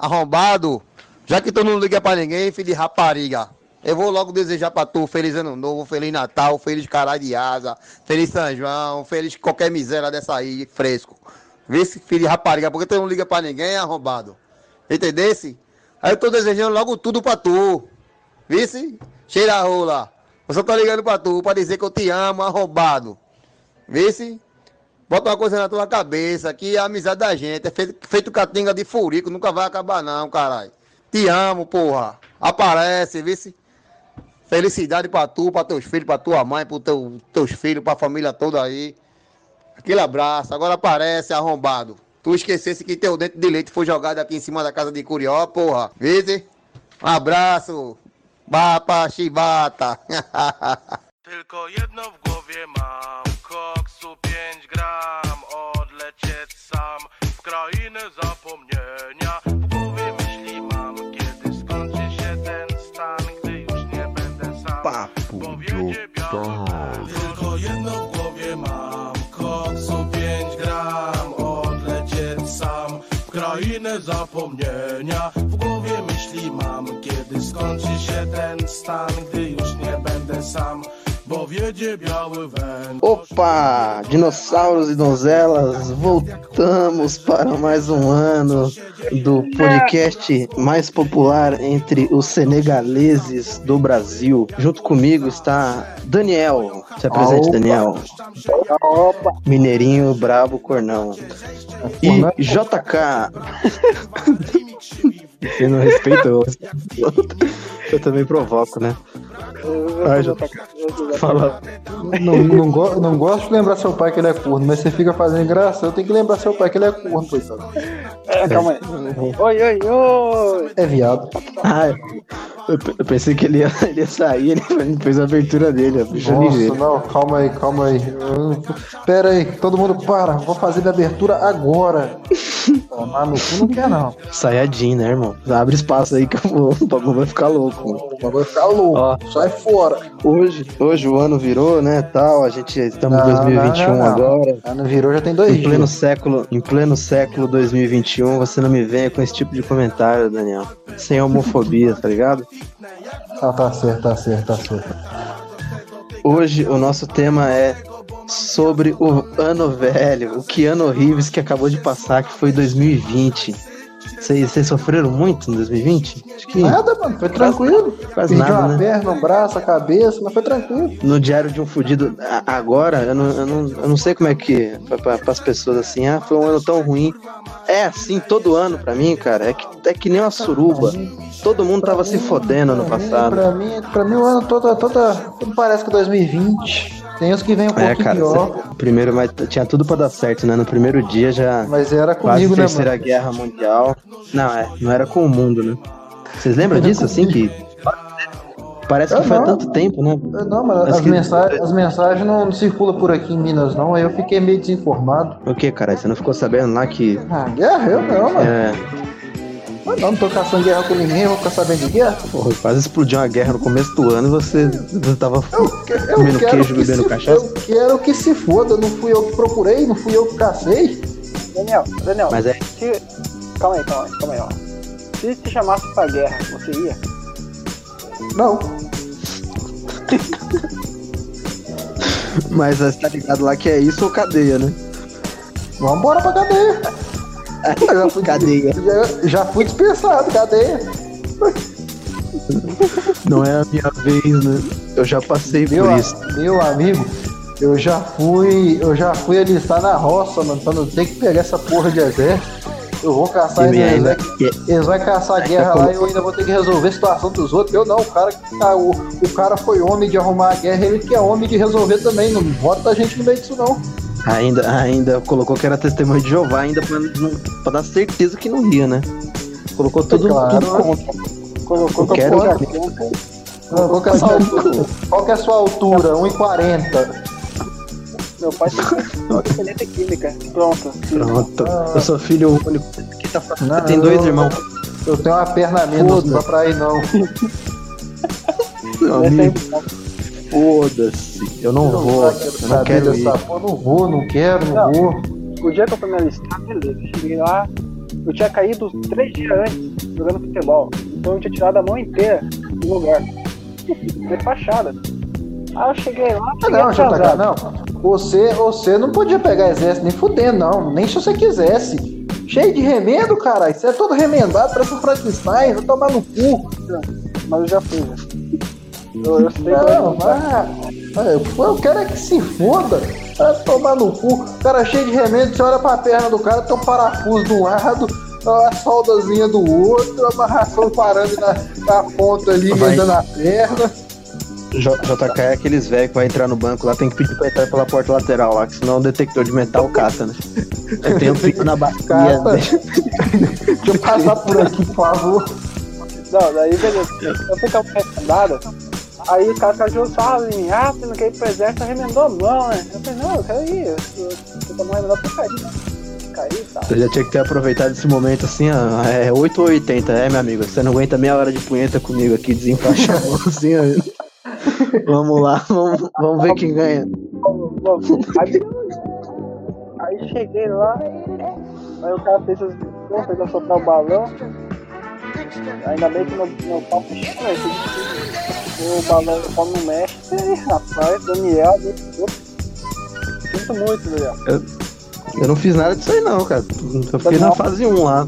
arrombado, já que tu não liga pra ninguém, filho de rapariga. Eu vou logo desejar pra tu feliz ano novo, feliz Natal, feliz caralho de asa, feliz São João, feliz qualquer miséria dessa aí, fresco. Vê esse filho de rapariga, porque tu não liga pra ninguém, arrombado. Entendesse? Aí eu tô desejando logo tudo pra tu. Vice? Cheira a rola. Eu só tô ligando pra tu, pra dizer que eu te amo, arrombado. Vice? Bota uma coisa na tua cabeça, que a amizade da gente é feito, feito catinga de furico, nunca vai acabar não, caralho. Te amo, porra. Aparece, vice? Felicidade pra tu, pra teus filhos, pra tua mãe, pros teu, teus filhos, pra família toda aí. Aquele abraço. Agora aparece, arrombado. Tu esquecesse que teu dente de leite foi jogado aqui em cima da casa de Curió, porra. Vice? Um abraço. Bapa, chibata. Tylko jedno w głowie mam. Koksu 5 gram Odlecieć sam W krainę zapomnienia. W głowie myśli mam Kiedy skończy się ten stan Gdy już nie będę sam. Papo Bo de wiedzie biały otário. Tylko jedno w głowie mam. Koksu 5 gram Odlecieć sam W krainę zapomnienia. W głowie myśli mam Kiedy skończy się ten stan Gdy już nie będę sam Opa, dinossauros e donzelas, voltamos para mais um ano do podcast mais popular entre os senegaleses do Brasil. Junto comigo está Daniel. Se apresente, Opa. Daniel. Opa! Mineirinho Brabo Cornão. E JK. Você não respeita eu, também provoco, né? Ai, JK. Fala. Não, não, go- não gosto de lembrar seu pai que ele é corno, mas você fica fazendo graça, eu tenho que lembrar seu pai que ele é corno, coitado. É, calma aí. Oi, oi, oi! É viado. Ah, eu, eu pensei que ele ia, ele ia sair, ele fez a abertura dele, bicho Nossa, não, calma aí, calma aí. Pera aí, todo mundo para, vou fazer minha abertura agora. Tomar no cu não quer não. Sayajin, né, irmão? Abre espaço aí que eu vou, o bagulho vai ficar louco. Mano. O bagulho ficar louco, Ó. sai fora. Hoje, hoje o ano virou, né, tal, a gente estamos em Não, 2021 não, não, não. agora. Não virou, já tem dois Em pleno dias. século, em pleno século 2021, você não me venha com esse tipo de comentário, Daniel. Sem homofobia, tá ligado? Ah, tá certo, tá certo, tá certo. Hoje o nosso tema é sobre o ano velho, o que ano horrível que acabou de passar, que foi 2020. Vocês sofreram muito em 2020? Acho que Nada, mano, foi tranquilo. quase Perdi nada, uma né? perna, um braço, a cabeça, mas foi tranquilo. No diário de um fudido, agora, eu não, eu não, eu não sei como é que, para as pessoas assim, ah, foi um ano tão ruim. É assim todo ano pra mim, cara. É que, é que nem uma suruba. Todo mundo tava se fodendo no Pra mim, passado. Pra mim, pra mim o ano todo, toda, tudo parece que 2020. Tem uns que vem um É, pouquinho cara, pior, primeiro, mas tinha tudo pra dar certo, né? No primeiro dia já mas era quase comigo, né, terceira guerra mundial. Não, é, não era com o mundo, né? Vocês lembram disso, assim, que... Parece que Eu foi há não. tanto tempo, né? Não, mas Mas as, que- mensagens, as mensagens não, não circulam por aqui em Minas, não. Aí eu fiquei meio desinformado. O que, cara? Você não ficou sabendo lá que... Ah, guerra? Eu não, mano. É, Mas não, não tô caçando guerra com ninguém, vou ficar sabendo de guerra. porra, quase explodiu uma guerra no começo do ano e você, você tava Eu, que- eu comendo quero queijo, que bebendo se, cachaça. Eu quero que se foda, não fui eu que procurei, não fui eu que cacei. Daniel, Daniel, Mas é, se... calma aí, calma aí, calma aí, ó. Se te chamasse pra guerra, você ia? Não. mas você tá ligado lá que é isso ou cadeia, né? Vambora pra cadeia. Eu já fui, Cadeia. Já, já fui dispensado, cadeia. Não é a minha vez, né? Eu já passei Meu, por a- isso. meu amigo, eu já fui. Eu já fui alistar na roça, mano, pra não ter que pegar essa porra de exército. Eu vou caçar eles, ainda- eles, eles vão caçar guerra lá e eu ainda vou ter que resolver a situação dos outros. Eu não, o cara, ah, o, o cara foi homem de arrumar a guerra, ele que é homem de resolver também. Não bota a gente no meio disso, não. Ainda, ainda colocou que era testemunho de Jeová, ainda pra, não, pra dar certeza que não ia, né? Colocou tudo, Claro. tudo contra. Colocou quero- porra Não, Qual que é a sua altura? Qual que é a sua altura? 1,40. Meu pai tem experiência química. Pronto. Pronto. Ah. Eu sou filho único. Aqui tá Não, que tem dois eu- irmãos. Eu tenho uma perna a menos, não dá pra ir não. Meu amigo, foda-se. Eu não vou. vai, Eu não quero ir. porra, não vou, não quero, não, Não. vou. O dia que eu fui me alistar, beleza. Cheguei lá, Eu tinha caído três dias antes jogando futebol. Então eu tinha tirado a mão inteira do lugar. Foi fachada. Aí eu cheguei lá, Ah, cheguei não, JK, atrasado. não. Você, você não podia pegar exército nem fudendo, não. Nem se você quisesse. Cheio de remendo, caralho. Você é todo remendado, parece um Frankenstein, vai tomar no cu. Mas eu já fui, já. Eu, eu sei Não, é. vai. Quero é que se foda. Vai tomar no cu. O cara cheio de remendo, você olha pra perna do cara, tem um parafuso de um lado, a soldazinha do outro, a amarração parando na, na ponta ali, Vai. emendando a perna. J- JK é aqueles velhos que vai entrar no banco lá, tem que pedir pra entrar pela porta lateral lá, que senão o detector de metal cata, né? Tem um pico na bacia. Né? Deixa eu passar por aqui, por favor. Não, daí beleza. Eu fui com a mão remendada. Aí o cara caiu sarro em mim. Ah, você não quer ir pro exército, remendou a mão, né? Eu falei, não, eu quero ir. Eu, tô remendada pra cair, né? Cair e. Você já tinha que ter aproveitado esse momento assim, ó. É 8 ou 80, é, meu amigo? Você não aguenta meia hora de punheta comigo aqui, desencaixar a mão assim, ó. Vamos lá, vamos, vamos ver quem ganha. Aí, cheguei lá, aí o cara fez, as, não, fez assoprar o balão. Ainda bem que meu, meu né? O balão, o pau não mexe. Aí, rapaz, Daniel. Sinto muito, Daniel. Eu não fiz nada disso aí não, cara. Eu fiquei na fase 1 lá.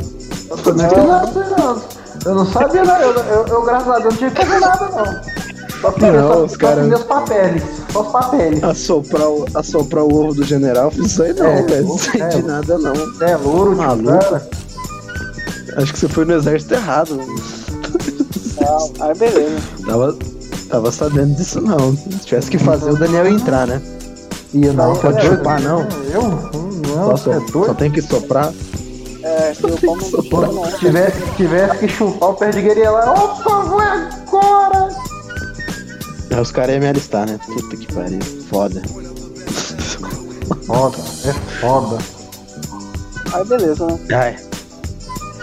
Eu também não, não, não. Eu não sabia, não. Eu, eu, eu, graças a Deus, não tinha que fazer nada, não. Só que Não, só, os só caras- meus papeles. Só os papeles. Assoprar o, assoprar o ovo do general, fiz isso aí não, É, velho. Não sei é. de nada não. É, louro, Maluco. tipo, cara. Acho que você foi no exército errado. Não, aí beleza. Tava, tava sabendo disso não. Se tivesse que fazer, o Daniel ia entrar, né? Ia não, Pode é chupar, não? Eu? Não, Só, é só, tem que soprar. É, não puxou, não. Se tivesse, se tivesse que chupar o perdigueria lá, por favor, agora! Aí os caras iam me alistar, né? Puta que pariu. Foda. Foda, é foda. Aí beleza, né? Ai,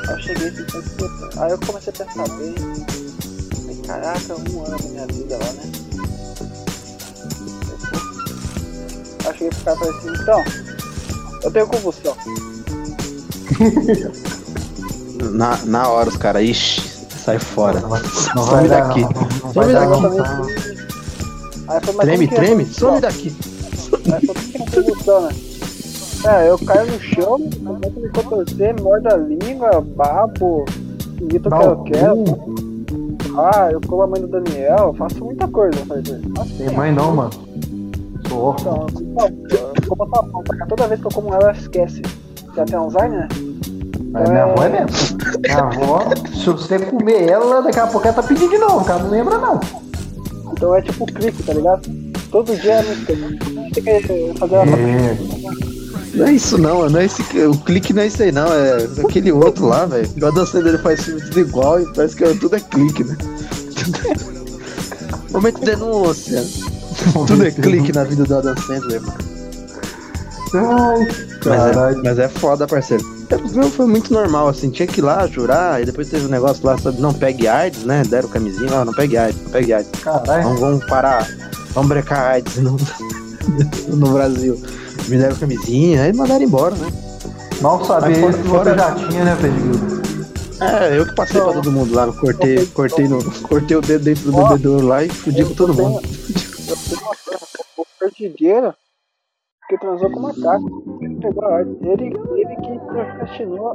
Aí eu cheguei pensei, aí eu comecei a pensar bem. Caraca, um ano da minha vida lá, né? Aí eu cheguei pro cara e falei assim, então, eu tenho convulsão. na, na hora os caras, ixi, sai fora. Não vai Some dar, daqui. não. Não Some dar, daqui. não. Exatamente. Aí falei, Treme, que é treme, convulsão? some daqui. Aí como que é convulsão, né? É, eu caio no chão, começo a me contorcer, mordo a língua, babo, grito o que eu quero. Ah, eu como a mãe do Daniel, eu faço muita coisa. Assim, Tem mãe não, mano. Sou órfão. Então, eu como essa pão, porque toda vez que eu como ela, ela esquece. Já tem Alzheimer, né? Mas minha avó é mesmo. Minha avó, se você comer ela, daqui a pouco ela tá pedindo de novo, cara. Não lembra não. Então é tipo clique, tá ligado? Todo dia me esquece. Tem que fazer ela É. Não é isso não, não é esse, o clique não é isso aí não, é aquele outro lá, velho. O Adam Sandler faz filme tudo igual e parece que tudo é clique, né? Momento de denúncia. Tudo é clique na vida do Adam Sandler, mano. Ai, Mas é, mas é foda, parceiro. É, o meu foi muito normal, assim, tinha que ir lá jurar, e depois teve um negócio lá sobre não pegue AIDS, né? Deram camisinha, não, não pegue AIDS, não pegue AIDS. Caralho. Vamos, vamos parar, vamos brecar AIDS no, no Brasil. Me deram camisinha, aí mandaram embora, né? Mal sabia isso que você já tinha, né, Pedro? É, eu que passei pra todo mundo lá, no cortei, cortei, no, cortei o dedo dentro do bebedouro lá e fudi com todo mundo. Eu tenho uma perdigueiro que transou com o macaco. Ele pegou a ordem. Ele, ele que procrastinou.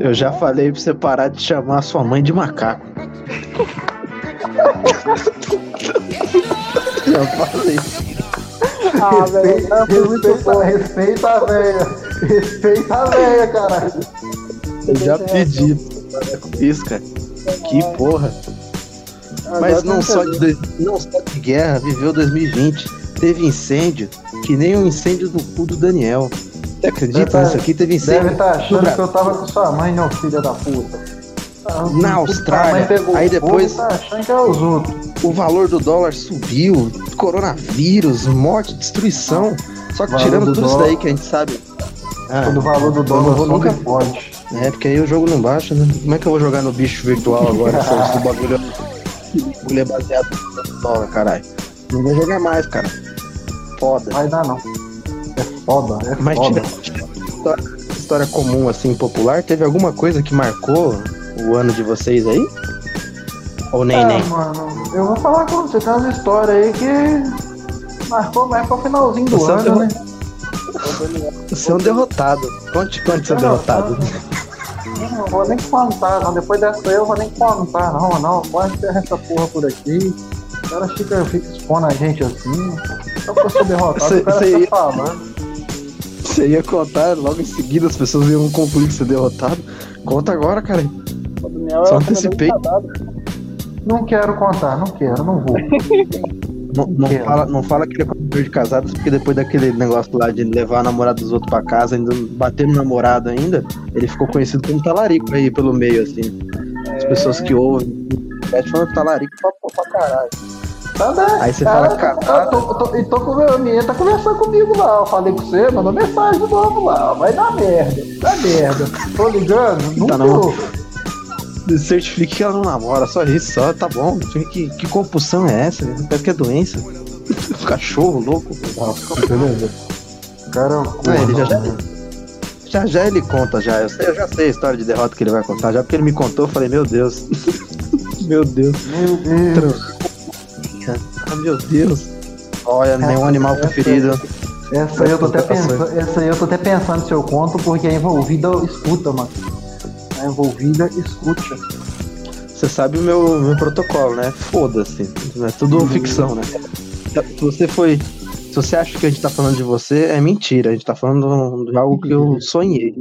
Eu já falei pra você parar de chamar a sua mãe de macaco. já falei. Ah, velho, foi muito Respeita, bom. respeita a velha. Respeita a velha, caralho. Eu já pedi isso, cara. Que porra. Mas não só, de, dois- não só de guerra, viveu 2020. Teve incêndio, que nem o incêndio do cu do Daniel. Você acredita Deve nisso tá- aqui? Teve Deve incêndio estar no achando que eu tava com sua mãe, não, filha da puta. Na Austrália, aí depois- Tá é o valor do dólar subiu, coronavírus, morte, destruição. Só que tirando do tudo isso daí que a gente sabe. Ah, Quando o valor do dólar sobe nunca- forte. É, porque aí o jogo não baixa, né? Como é que eu vou jogar no bicho virtual agora se o bagulho, bagulho é baseado no dólar, caralho? Não vou jogar mais, cara. Foda. Vai dar não. É foda, é Mas foda. tira, tira história comum, assim, popular, teve alguma coisa que marcou o ano de vocês aí? Ou nem, É, nem? mano, eu vou falar com você, tem umas histórias aí que marcou mais pro finalzinho do Você é ano, um né? Você é um derrotado. Conte, conte seu derrotado. Não vou nem contar, não. Depois dessa aí eu vou nem contar, não, não. Pode encerrar essa porra por aqui. O cara fica, fica expondo a gente assim. Só eu sou derrotado, Isso- o cara falando. Você ia contar, logo em seguida as pessoas iam concluir que você é derrotado. Conta agora, cara. Daniel Só é antecipei. Não quero contar, não quero, não vou. Não, não fala, não fala que ele é comedor de casados, porque depois daquele negócio lá de levar a namorada dos outros pra casa, ainda bater no namorado ainda, ele ficou conhecido como talarico aí pelo meio, assim. As pessoas que ouvem, falam talarico pra, pra caralho. Tá bem. Aí você Cara, fala, eu cara, tô, eu tô, eu tô com meu menino, tá conversando comigo lá. Eu falei com você, mandou mensagem de novo lá. Vai dar merda, dá merda. Tô ligando, não Tá. Certifique que ela não namora, só isso, só, tá bom. Que, que compulsão é essa? Parece que é doença. Cachorro louco. Beleza. Cara, Não, ele já- porra, Já já ele conta, já. Eu, sei- eu já sei a história de derrota que ele vai contar. Já porque ele me contou, eu falei, meu Deus. meu Deus. Meu Deus. Ah, meu Deus. Olha, nenhum animal preferido. Essa aí eu tô até pensando, essa aí eu tô até pensando se eu conto, porque a envolvida escuta, mano. A envolvida escuta. Você sabe o meu, meu protocolo, né? Foda-se. É tudo ficção, né? Se você foi. Se você acha que a gente tá falando de você, é mentira. A gente tá falando de algo que eu sonhei.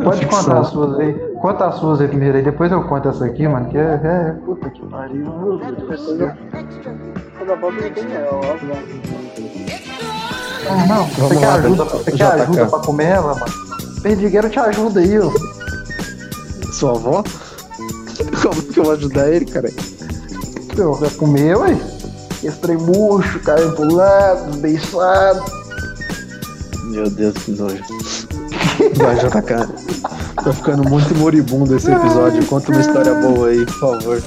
É Pode ficção. contar as suas aí. Conta as suas aí primeiro aí, depois eu conto essa aqui, mano, que é. é puta que pariu. Meu Deus do céu. Ah, não, você Vamos quer lá, ajuda, você quer ajuda pra comer ela, mano? Perdigueiro te ajuda aí, ó. Sua avó? Como que eu vou ajudar ele, cara? Você vai comer, ué? Esse trem murcho, caiu pro lado, beiçado. Meu Deus, que nojo. Vai, JK. Tô ficando muito moribundo esse episódio. Conta uma história boa aí, por favor.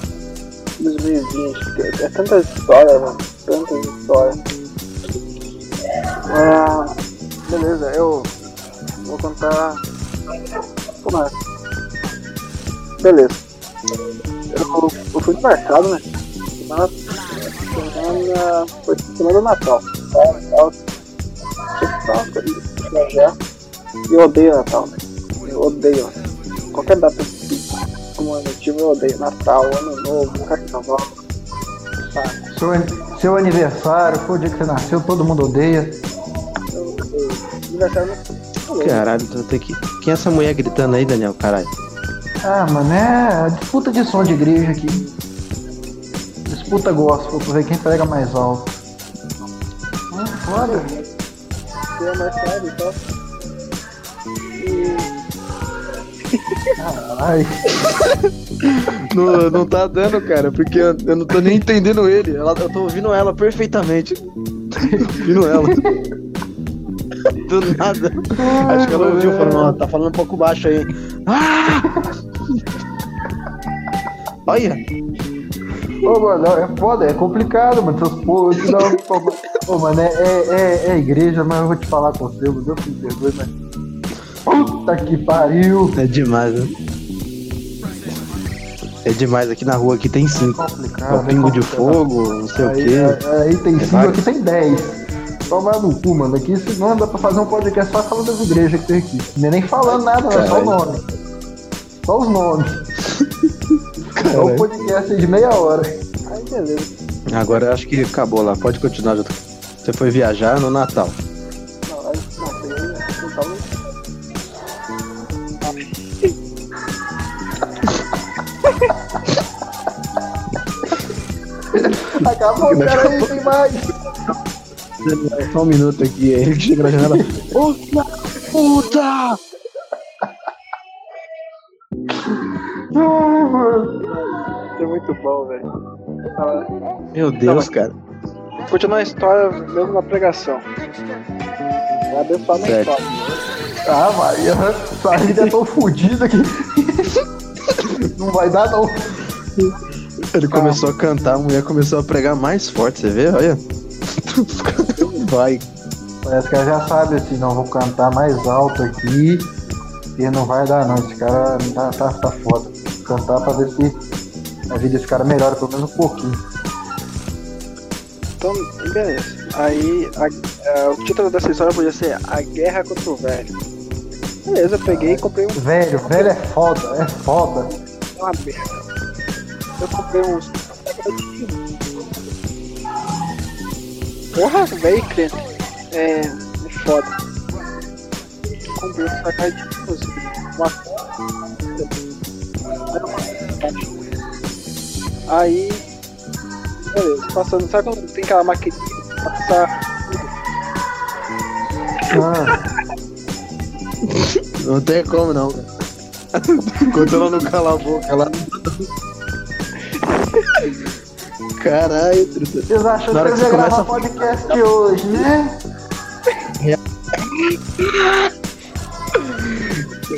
2020, é é tanta história, mano. Tantas histórias. Ah, beleza, eu vou contar. Como é? Beleza. Eu, eu fui no mercado, né? Semana, semana, foi semana do Natal. Tá? Natal. Natal, viajar. E eu odeio Natal, né? Eu odeio. Qualquer data comemorativa eu odeio. Natal, Ano Novo, Carnaval. Seu, an- seu aniversário, foi o dia que você nasceu, todo mundo odeia. Eu, eu, aniversário não. Caralho, tu tem que. Quem é essa mulher gritando aí, Daniel? Caralho. Ah, mano, é a disputa de som de igreja aqui. Disputa gospel pra ver quem pega mais alto. É foda. Tem mais tarde e tal. E Ai, Não, não tá dando, cara, porque eu, eu não tô nem entendendo ele. Ela- eu tô ouvindo ela perfeitamente. ouvindo ela. Do nada. Acho que ela ouviu falando, ó, tá falando um pouco baixo aí. Ah! Olha, Ô, mano, é foda, é complicado, mano. Seus aqui dá um problema. Ô, mano, é, é, é, é igreja, mas eu vou te falar com você, meu Deus, que vergonha, mas. Puta que pariu! é demais, né? É demais, aqui na rua aqui tem cinco. É o pingo de fogo, não sei o Aí, quê. aí, aí tem É cinco, vários. aqui tem dez. Tomar no cu, mano. Aqui se não dá pra fazer um podcast só falando das igrejas que tem aqui. Não é nem falando nada, não, só o nome. Só os nomes. Só o podcast de meia hora. aí beleza. Agora eu acho que acabou lá. Pode continuar. Você foi viajar no Natal. Não, não, tava. Acabou, cara aí, tem mais. Só um minuto aqui, aí ele chega na janela. Ô, puta! Mano. Foi muito bom, velho. Ah, Meu Deus, cara. Continuar a história mesmo na pregação. Vai abençoar minha Certo. história. Ah, Maria, essa vida é tão fodida que. não vai dar, não. Ele começou a cantar, a mulher começou a pregar mais forte, você vê? Olha. Vai. Parece que ela já sabe assim, não, vou cantar mais alto aqui. E não vai dar não, esse cara tá, tá, tá foda. Cantar pra ver se a vida desse cara melhora pelo menos um pouquinho. Então, beleza. Aí a- a- o título dessa história podia ser A Guerra contra o Velho. Beleza, eu peguei e comprei um, Velho, velho é foda, é foda. uma merda. Eu comprei uns. Porra, velho crente. É. É foda. Comprei um sacadinho, uma Aí. Beleza, passando. Sabe quando tem aquela maquininha passar. Ah, Não tem como não. Enquanto ela não cala a boca, ela. Caralho, truta. vocês acham que eu ia gravar podcast hoje, né?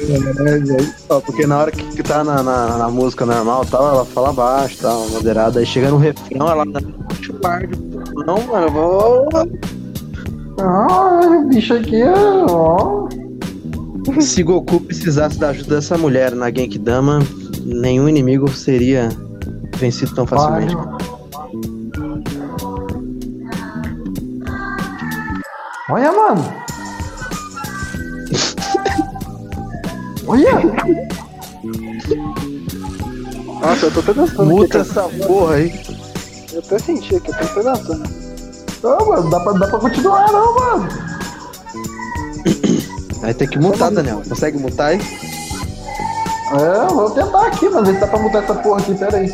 É. Ó, porque na hora que, tá na, na, na música normal tal, ela fala baixo, tal, moderada. Aí chega no refrão, ela o largo. Não, mano, eu vou. Ah, o bicho aqui, ó. Se Goku precisasse da ajuda dessa mulher na Genkidama, nenhum inimigo seria vencido tão facilmente. Olha, mano. Olha. Nossa, eu tô até dançando Muta essa porra aí. Eu até senti aqui, eu tô até dançando. Não, mano, dá pra, dá pra continuar não, mano. Aí tem que mutar, Daniel. Consegue mutar aí? É, eu vou tentar aqui, mas ele dá pra mutar essa porra aqui, pera aí.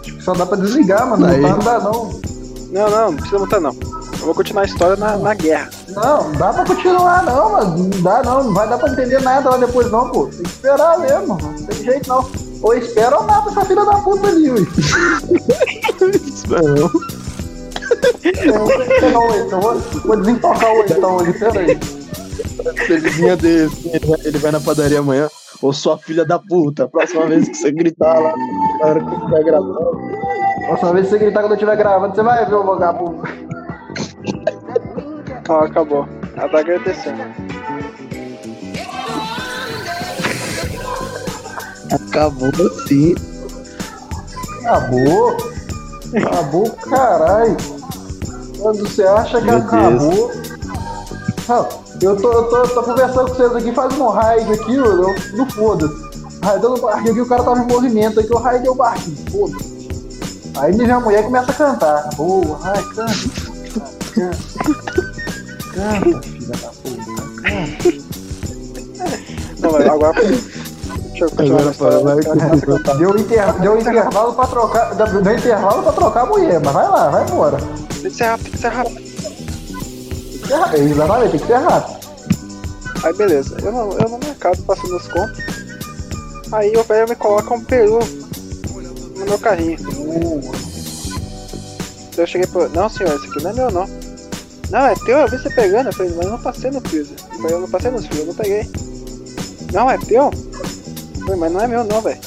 Acho que só dá pra desligar, mano. Aí. Não, não dá não. Não, não, não precisa mutar não. Eu vou continuar a história na, na guerra. Não, não dá pra continuar não, mano. Não dá não, não vai dar pra entender nada lá depois não, pô. Tem que esperar mesmo, não tem jeito não. Ou espera ou mata essa filha da puta ali, ui. Não. Eu não não, então vou, vou desentocar o oitão ali, pera aí. Felizinha dele, ele vai, ele vai na padaria amanhã. Ô sua filha da puta, próxima vez que você gritar lá, na hora que você estiver gravando. Próxima vez que você gritar quando eu estiver gravando, você vai ver o vagabundo. Ó, acabou. Ela tá agradecendo. Acabou assim. Acabou. Acabou, caralho. Quando você acha que Meu acabou. Não, eu tô, eu tô, tô conversando com vocês aqui, faz um raid aqui, eu, eu, não foda-se. Raidando o barquinho aqui, o cara tava em movimento aqui, eu raidei o barquinho, foda-se. Aí me vem a mulher e começa a cantar. Boa, ai, canta. Canta. Canta, filha da puta. Não, agora. Deixa eu continuar Agora vai. Deu, inter, intervalo pra trocar. Deu, intervalo pra trocar a mulher, mas vai lá, vai embora. Tem que ser rápido, tem que ser rápido. Tem que rápido, Exatamente, tem que ser rápido. Aí beleza, eu não, eu não me acabo passando as contas. Aí o velho me coloca um peru no meu carrinho. Daí eu cheguei pro. Não senhor, esse aqui não é meu não. Não, é teu, eu vi você pegando. Eu falei, mas eu não passei no freezer. Eu falei, eu não passei nos frios, eu não peguei. Não, é teu? Eu falei, mas não é meu não, velho.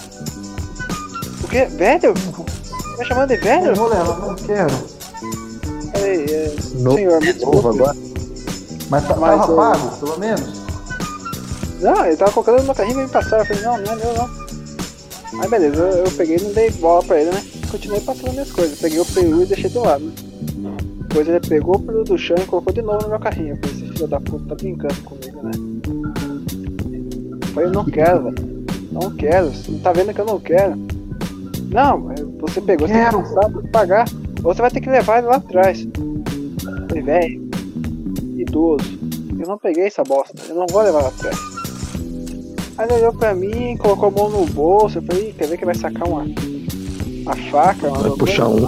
O quê? Velho? Tá me chamando de velho? Não vou levar, não quero. Eu falei, é, No- senhor, me novo desculpe. agora. Mas tá, Mas tava eu- pago, pelo menos? Não, ele tava colocando no meu carrinho e me passar. Eu falei, não, não é meu não. Aí beleza, eu, eu peguei e não dei bola pra ele, né? Continuei passando minhas coisas. Peguei o peru e deixei do lado. Depois ele pegou o peru do chão e colocou de novo no meu carrinho. Eu falei, esse filho da puta tá brincando comigo, né? Eu falei, eu não quero, velho. Não quero. Você não tá vendo que eu não quero. Não, você pegou, você tem que Quero. passar pra pagar. Ou você vai ter que levar ele lá atrás. Eu falei, velho, idoso. Eu não peguei essa bosta. Eu não vou levar lá atrás. Aí ele olhou pra mim, colocou a mão no bolso. Eu falei, "Ih, quer ver que vai sacar uma, uma faca? Uma Vai puxar um.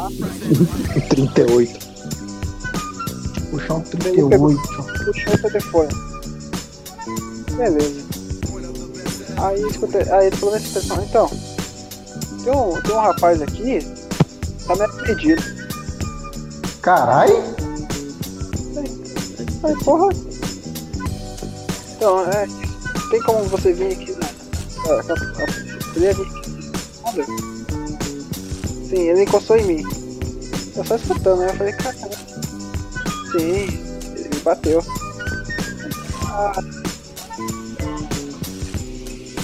38. Puxar um Ele pegou. 38. puxou o telefone. Beleza. Aí, escutei, aí ele falou nesse telefone, então, tem um, tem um rapaz aqui, tá me pedindo. Carai? Aí, porra. Então, é, tem como você vir aqui na. Ia vir aqui. Nada. Sim, ele encostou em mim. Eu só escutando, né? Eu falei, caramba. Sim, ele me bateu. Ah,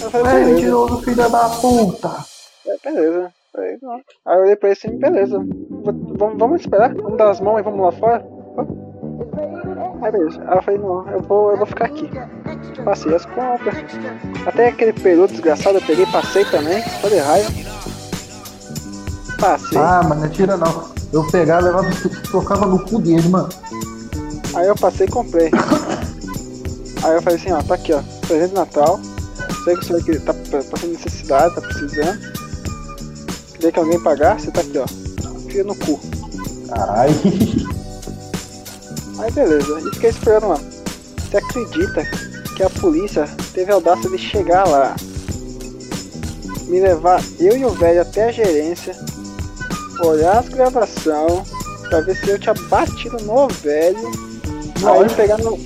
Eu falei, mentiroso, filho da puta. É, beleza. Aí, não. Aí eu olhei pra ele assim, beleza. Vamos, vamos esperar? Vamos dar as mãos e vamos lá fora? Aí beleza. Aí eu falei, não, eu vou, eu vou ficar aqui. Passei as compras. Até aquele peru desgraçado eu peguei, passei também, só de raiva. Passei. Ah, mas não é tira não. Eu pegava, levava, trocava no cu dele, mano. Aí eu passei e comprei. Aí eu falei assim, ó, tá aqui, ó, presente de Natal. Sei que o senhor que tá pa- passando necessidade, tá precisando. Queria que alguém pagasse, tá aqui, ó. Fica no cu. Caralho. Aí beleza, e fiquei esperando lá. Você acredita que a polícia teve a audácia de chegar lá, me levar eu e o velho até a gerência, olhar as gravações, pra ver se eu tinha batido no velho, aí pegar, no,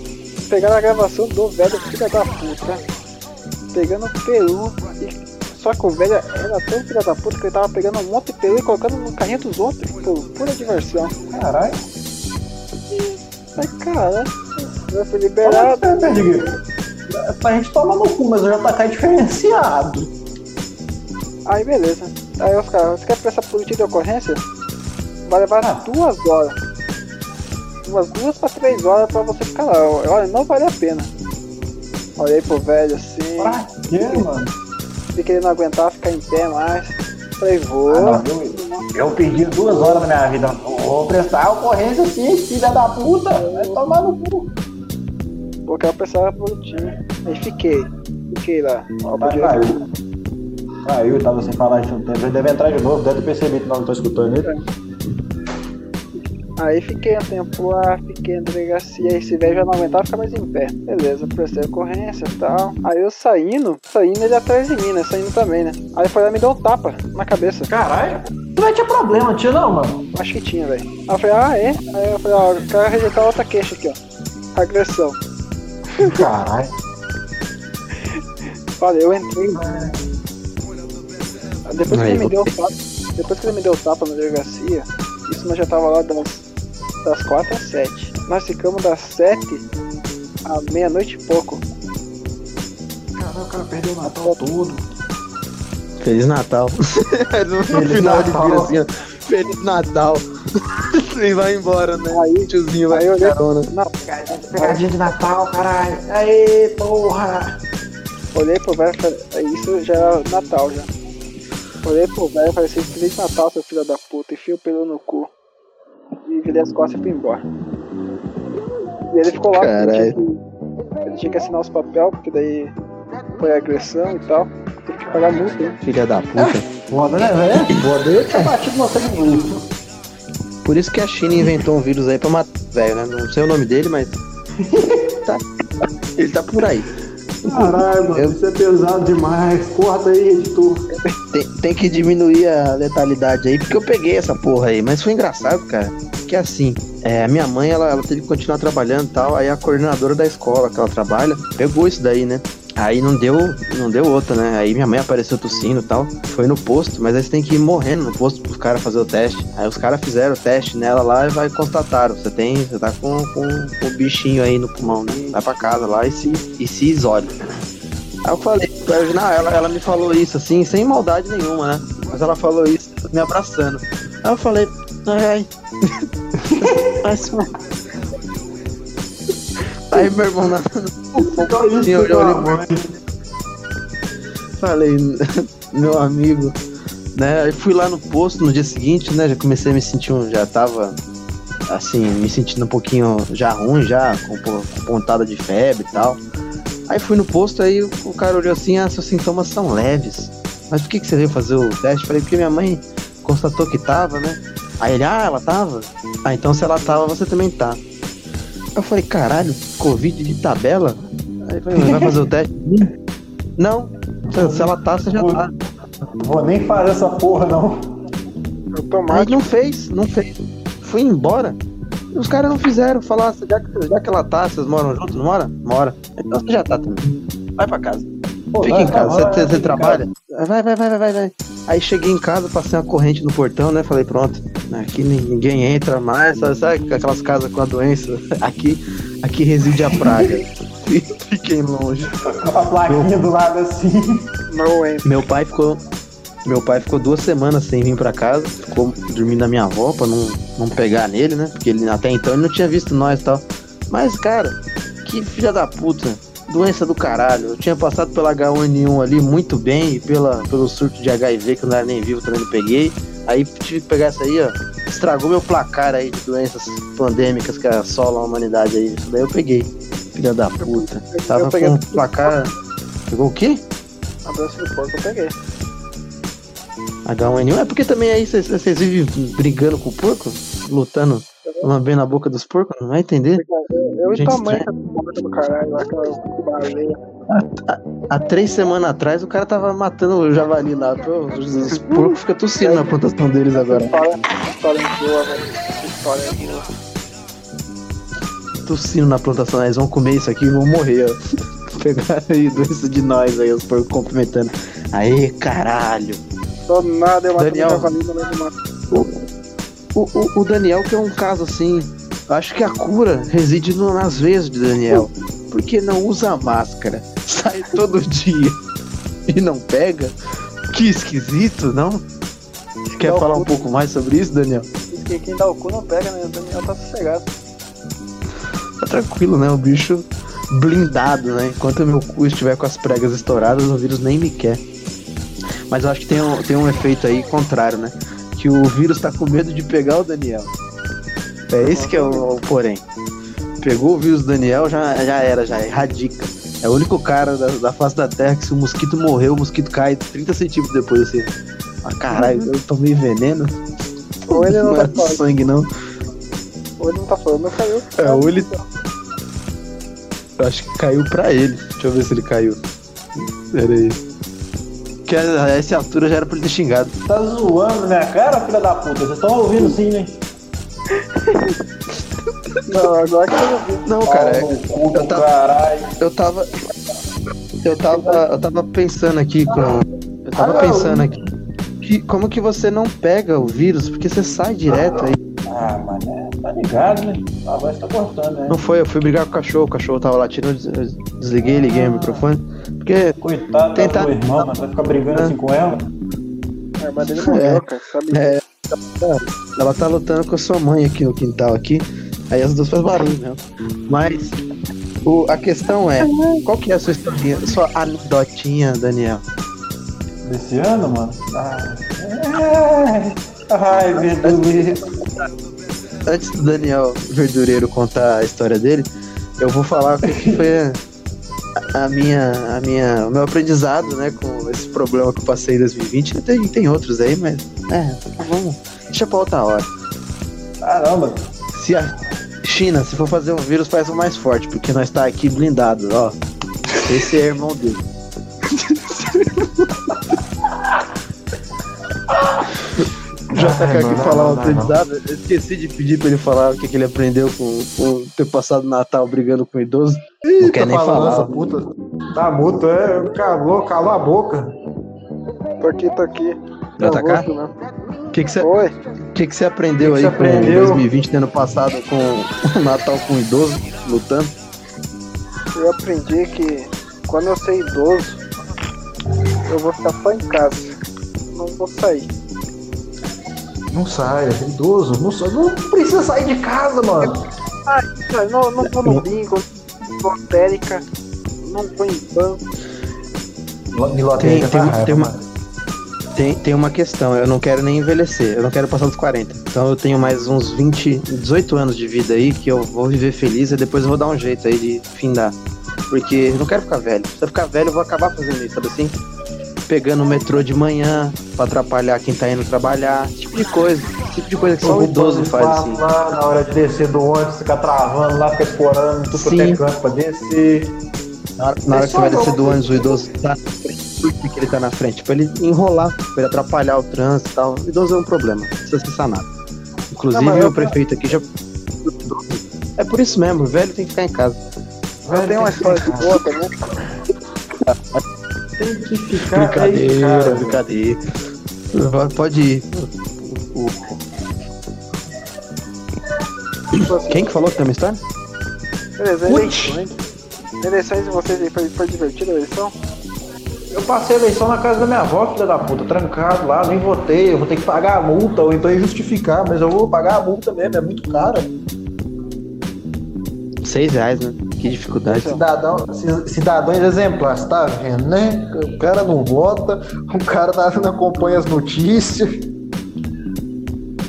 pegar a gravação do velho, filha da puta, pegando o peru, e, só que o velho era tão filha da puta que ele tava pegando um monte de peru e colocando no carrinho dos outros, por pura diversão. Caralho. Ai, cara, eu fui liberado. Pra. É pra gente tomar no cu, mas o JK é diferenciado. Aí beleza. Aí os caras, você quer prestar boletim de ocorrência? Vai levar Ah. duas horas. Umas duas pra três horas pra você ficar lá. Olha, não vale a pena. Olhei pro velho assim, Pra quê, mano? vi que ele não aguentava ficar em pé mais. Falei, vou. Ah, não, eu, eu perdi duas horas da minha vida. Vou prestar ocorrência sim, filha da puta. Vai tomar no cu. Vou quero prestar boletim. Aí fiquei. Fiquei lá. Ó, Tá, caiu. Caiu, tava sem falar isso um tempo. Ele deve entrar de novo, deve ter percebido que não tô escutando ele. Aí fiquei um tempo lá, fiquei na delegacia, esse velho já não aguentava ficar mais em pé. Beleza, prestei ocorrência e tal. Aí eu saindo, saindo ele atrás de mim, né? Saindo também, né? Aí foi lá e me deu um tapa na cabeça. Caralho. Tu não tinha problema, tinha não, mano. Acho que tinha, velho. Aí eu falei, ah, é? Aí eu falei, ó, eu quero rejeitar outra queixa aqui, ó. Agressão. Caralho. Olha, eu entrei. Depois que ele me deu o tapa, depois que ele me deu o tapa na delegacia, isso nós já tava lá das, das 4 às 7. Nós ficamos das 7 à meia-noite e pouco. Caralho, o cara perdeu o Natal todo. Feliz Natal. no Feliz final de Natal. dia assim, ó. Feliz Natal. e vai embora, né? Aí- tiozinho vai aí eu olhei- carona. Não, Pegadinha de Natal, caralho. Aê, porra. olhei pro velho e falei, "É, isso já era Natal já. Olhei pro velho e falei assim, Feliz Natal, seu filho da puta, enfia o pelo no cu. E virei as costas e fui embora. E ele ficou lá, porque ele tinha, que, ele tinha que assinar os papéis, porque daí foi agressão e tal. Teve que pagar multa, né? Filha da puta. Foda, né, velho? Foda. Eu tinha batido no sangue bruto. Por isso que a China inventou um vírus aí pra matar velho, né? Não sei o nome dele, mas. tá. Ele tá por aí. Caralho, mano, Eu- isso é pesado demais. Corta aí, editor. Tem, tem que diminuir a letalidade aí, porque eu peguei essa porra aí. Mas foi engraçado, cara. Que assim, é, a minha mãe, ela, ela teve que continuar trabalhando e tal. Aí a coordenadora da escola que ela trabalha pegou isso daí, né? Aí não deu, não deu outra, né? Aí minha mãe apareceu tossindo e tal. Foi no posto, mas aí você tem que ir morrendo no posto pros caras fazer o teste. Aí os caras fizeram o teste nela lá e vai constataram. Você tem, você tá com, com, com o bichinho aí no pulmão, né? Vai pra casa lá e se, e se isole. Aí eu falei, não, ela, ela me falou isso assim, sem maldade nenhuma, né? Mas ela falou isso me abraçando. Aí eu falei, ai, ai. Aí meu irmão na, Sim, eu olhei falei, meu amigo, né? Aí fui lá no posto no dia seguinte, né? Já comecei a me sentir, um- já tava assim, me sentindo um pouquinho já ruim, já, com, com pontada de febre e tal. Aí fui no posto, aí o, o cara olhou assim, ah, seus sintomas são leves. Mas por que, que você veio fazer o teste? Falei, porque minha mãe constatou que tava, né? Aí ele, ah, ela tava? Ah, então se ela tava, você também tá. Eu falei, caralho, Covid de tabela? Aí falei, vai fazer o teste? Não, se, se ela tá, você já tá. Vou nem fazer essa porra, não. Aí Automático. não fez, não fez. Fui embora. E os caras não fizeram. Falaram, já que, já que ela tá, vocês moram juntos, não mora? Mora. Então você já tá também. Vai pra casa. Pô, Fica vai, em casa. vai, Você, trabalha? Vai, vai, vai, vai, vai, vai. Aí cheguei em casa, passei uma corrente no portão, né? Falei, pronto, aqui nin- ninguém entra mais. Sabe, sabe aquelas casas com a doença? Aqui, aqui reside a praga. Fiquem longe. A plaquinha do lado assim. No way. Meu pai ficou. Meu pai ficou duas semanas sem vir pra casa, ficou dormindo na minha avó pra não, não pegar nele, né? Porque ele até então ele não tinha visto nós e tal. Mas, cara, que filha da puta. Doença do caralho. Eu tinha passado pela H1N1 ali muito bem e pela, pelo surto de HIV que eu não era nem vivo também não peguei. Aí tive que pegar essa aí, ó. Estragou meu placar aí de doenças pandêmicas que assolam a humanidade aí. Isso daí eu peguei. Filha da puta. Tava eu com um placar. Pegou o quê? A doença do porco eu peguei. H1N1? É porque também aí vocês vivem brigando com o porco? Lutando, lambendo a boca dos porcos? Não vai entender? Eu e mãe, estranha. essa porca do caralho, lá, aquela baleia. Há três semanas atrás o cara tava matando o javali lá. Pô, os, os porcos ficam tossindo na plantação deles agora. História, história boa, velho. História boa. Tossindo na plantação. Eles vão comer isso aqui e vão morrer, ó. Pegaram aí doença de nós aí, os porcos cumprimentando. Aê, caralho. Do nada eu matei Daniel. meu javali no meio do mato. O, o, o Daniel que é um caso assim. Acho que a cura reside no- nas veias de Daniel. Porque não usa máscara. Sai todo dia e não pega. Que esquisito, não? Quer Não, falar um pouco mais sobre isso, Daniel? Quem dá o cu não pega, né? O Daniel tá sossegado. Tá tranquilo, né? O bicho blindado, né? Enquanto meu cu estiver com as pregas estouradas, o vírus nem me quer. Mas eu acho que tem um, tem um efeito aí contrário, né? Que o vírus tá com medo de pegar o Daniel. É esse que é o, o porém. Pegou o vírus do Daniel, já, já era, já erradica. É o único cara da, da face da Terra que se o mosquito morreu, o mosquito cai 30 centímetros depois, assim. Ah, caralho, eu tomei veneno. Ou ele não não tá era falando, sangue, não. ou ele não tá falando, mas caiu. É, ou ele. Eu acho que caiu pra ele. Deixa eu ver se ele caiu. Pera aí. Que a a essa altura já era pra ele ter xingado. Tá zoando minha cara, filha da puta? Vocês estão ouvindo sim, né? Não, agora que eu vi. Não, cara, no cu eu do tava- eu tava. Eu tava. Eu tava pensando aqui com. Eu tava Ah, pensando aqui. Que, como que você não pega o vírus? Porque você sai direto aí. Ah, mas é, tá ligado, né? A voz tá cortando, né? Não foi, eu fui brigar com o cachorro, o cachorro tava latindo, eu des- eu desliguei, liguei o microfone. Porque. Coitado Tentar- da tua irmã, mas vai ficar brigando assim com ela. A irmã dele morreu, cara. Sabe? É, ela tá lutando com a sua mãe aqui no quintal aqui. Aí as duas fazem barulho, né? Mas o, a questão é, qual que é a sua historinha, sua anedotinha, Daniel? Desse ano, mano? Ah, é. Ai, verdureiro. Antes do Daniel Verdureiro contar a história dele, eu vou falar o que que foi a, a minha, a minha, o meu aprendizado, né, com esse problema que eu passei em 2020. Tem, tem outros aí, mas é, vamos, deixa pra outra hora. Caramba. Se a China, se for fazer um vírus, faz o mais forte, porque nós tá aqui blindado, ó. Esse é irmão dele. O JK aqui falar um aprendizado, eu esqueci de pedir pra ele falar o que, que ele aprendeu com, com ter passado o Natal brigando com o idoso. Não quer nem falar. essa puta. Tá muto, é. Calou, calou a boca. Tô aqui, tô aqui. Pra Não atacar? gosto, não. O que, que, você, que, que você aprendeu O que aí que com você aprendeu? 2020 tendo passado com o Natal com o idoso, lutando? Eu aprendi que quando eu ser idoso, eu vou ficar só em casa. Não vou sair. Não sai, é idoso. Não, sai, não precisa sair de casa, mano. Não, não, não vou no bingo, não vou lotérica, não vou em banco. Tem- tem uma- tem uma- Tem, tem uma questão, eu não quero nem envelhecer, eu não quero passar dos 40. Então eu tenho mais uns 20, 18 anos de vida aí que eu vou viver feliz e depois eu vou dar um jeito aí de findar. Porque eu não quero ficar velho. Se eu ficar velho, eu vou acabar fazendo isso, sabe assim? Pegando o metrô de manhã pra atrapalhar quem tá indo trabalhar, esse tipo de coisa. Esse tipo de coisa que só o idoso faz assim. Lá, na hora de descer do ônibus, ficar travando lá, explorando tudo quanto é canto pra descer. Na hora, na hora que você vai descer do ônibus, o idoso tá na frente. Que, ele tá na frente? Pra ele enrolar, pra ele atrapalhar o trânsito e tal. O idoso é um problema, precisa ser sanado. Inclusive, Não, o prefeito aqui já. É por isso mesmo, o velho tem que ficar em casa. Eu tenho uma história de boa também. Tem que ficar Brincadeira, brincadeira. Pode ir. Tipo assim, Quem que falou que tem uma história? beleza, Ui. Eleições. De vocês aí, foi, foi divertida a eleição? Eu passei a eleição na casa da minha avó, filha da puta, trancado lá, nem votei, eu vou ter que pagar a multa, ou então justificar, mas eu vou pagar a multa mesmo, é muito cara. Seis reais, né? Que dificuldade. Cidadão, ci- cidadãos exemplares, tá vendo, né? O cara não vota, o cara tá- não acompanha as notícias.